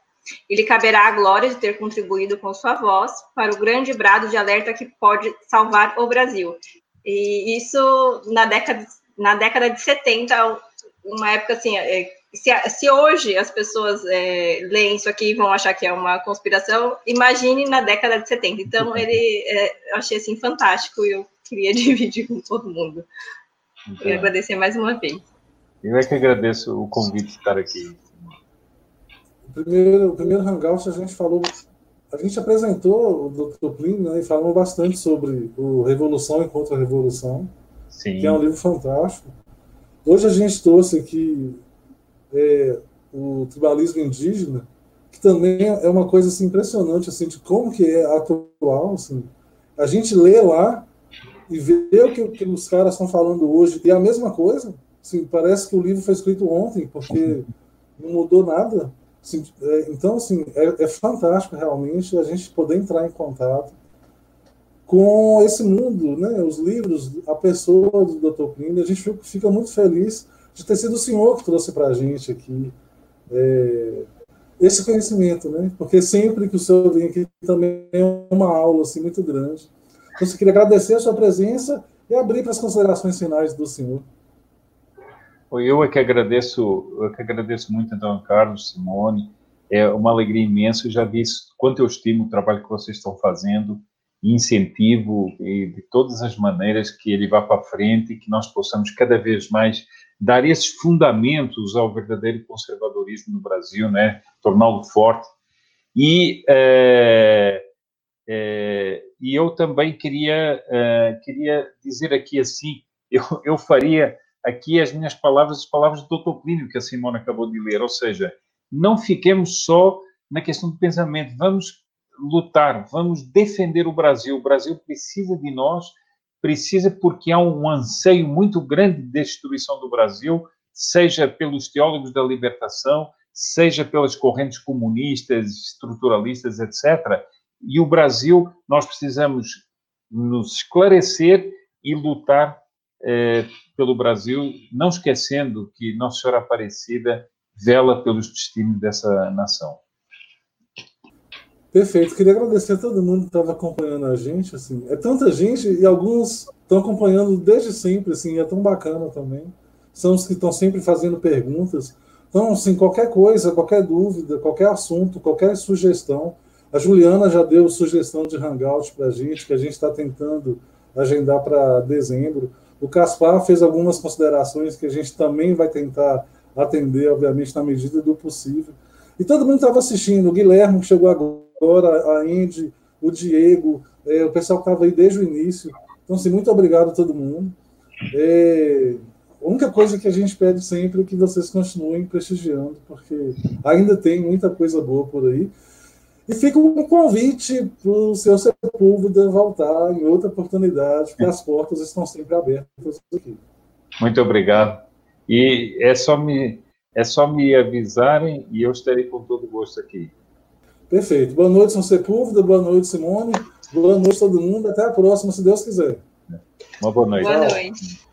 Ele caberá a glória de ter contribuído com sua voz para o grande brado de alerta que pode salvar o Brasil. E isso na década, na década de 70, uma época assim, é, se, se hoje as pessoas é, leem isso aqui e vão achar que é uma conspiração, imagine na década de 70. Então, ele é, eu achei assim fantástico e eu queria dividir com todo mundo. Então, queria agradecer mais uma vez. Eu é que agradeço o convite de estar aqui. O primeiro, o primeiro Hangout a gente falou, a gente apresentou o Dr. Plínio né, e falou bastante sobre o Revolução e Contra-Revolução, que é um livro fantástico. Hoje a gente trouxe aqui é, o tribalismo indígena, que também é uma coisa assim, impressionante assim, de como que é atual. Assim. A gente lê lá e vê o que, que os caras estão falando hoje, e é a mesma coisa. Assim, parece que o livro foi escrito ontem, porque não mudou nada. Assim, é, então, assim, é, é, fantástico realmente a gente poder entrar em contato com esse mundo, né? Os livros, a pessoa do Dr. Plínio, a gente fica, muito feliz de ter sido o senhor que trouxe para a gente aqui é, esse conhecimento, né? Porque sempre que o senhor vem aqui também é uma aula assim, muito grande. Então, eu queria agradecer a sua presença e abrir para as considerações finais do senhor. Eu é que agradeço, eu é que agradeço muito, então, Carlos, Simone. É uma alegria imensa. Eu já disse quanto eu estimo o trabalho que vocês estão fazendo incentivo e de todas as maneiras que ele vá para frente e que nós possamos cada vez mais dar esses fundamentos ao verdadeiro conservadorismo no Brasil, né? torná-lo forte. E, é, é, e eu também queria, é, queria dizer aqui assim, eu, eu faria aqui as minhas palavras, as palavras do Dr. Plínio, que a Simone acabou de ler, ou seja, não fiquemos só na questão do pensamento, vamos lutar, vamos defender o Brasil. O Brasil precisa de nós precisa porque há um anseio muito grande de destruição do Brasil, seja pelos teólogos da libertação, seja pelas correntes comunistas, estruturalistas, etc. E o Brasil, nós precisamos nos esclarecer e lutar eh, pelo Brasil, não esquecendo que Nossa Senhora Aparecida vela pelos destinos dessa nação. Perfeito. Queria agradecer a todo mundo que estava acompanhando a gente. Assim, é tanta gente e alguns estão acompanhando desde sempre. Assim, é tão bacana também. São os que estão sempre fazendo perguntas. Então, assim, qualquer coisa, qualquer dúvida, qualquer assunto, qualquer sugestão. A Juliana já deu sugestão de hangout para a gente, que a gente está tentando agendar para dezembro. O Caspar fez algumas considerações que a gente também vai tentar atender, obviamente, na medida do possível. E todo mundo estava assistindo. O Guilherme, que chegou agora a Andy, o Diego, é, o pessoal que estava aí desde o início. Então, assim, muito obrigado a todo mundo. É, a única coisa que a gente pede sempre é que vocês continuem prestigiando, porque ainda tem muita coisa boa por aí. E fica um convite para o seu Sepúlveda voltar em outra oportunidade, porque as portas estão sempre abertas aqui. Muito obrigado. E é só me, é só me avisarem e eu estarei com todo gosto aqui. Perfeito. Boa noite, São Sepúlveda. Boa noite, Simone. Boa noite, todo mundo. Até a próxima, se Deus quiser. Uma boa noite. Boa noite.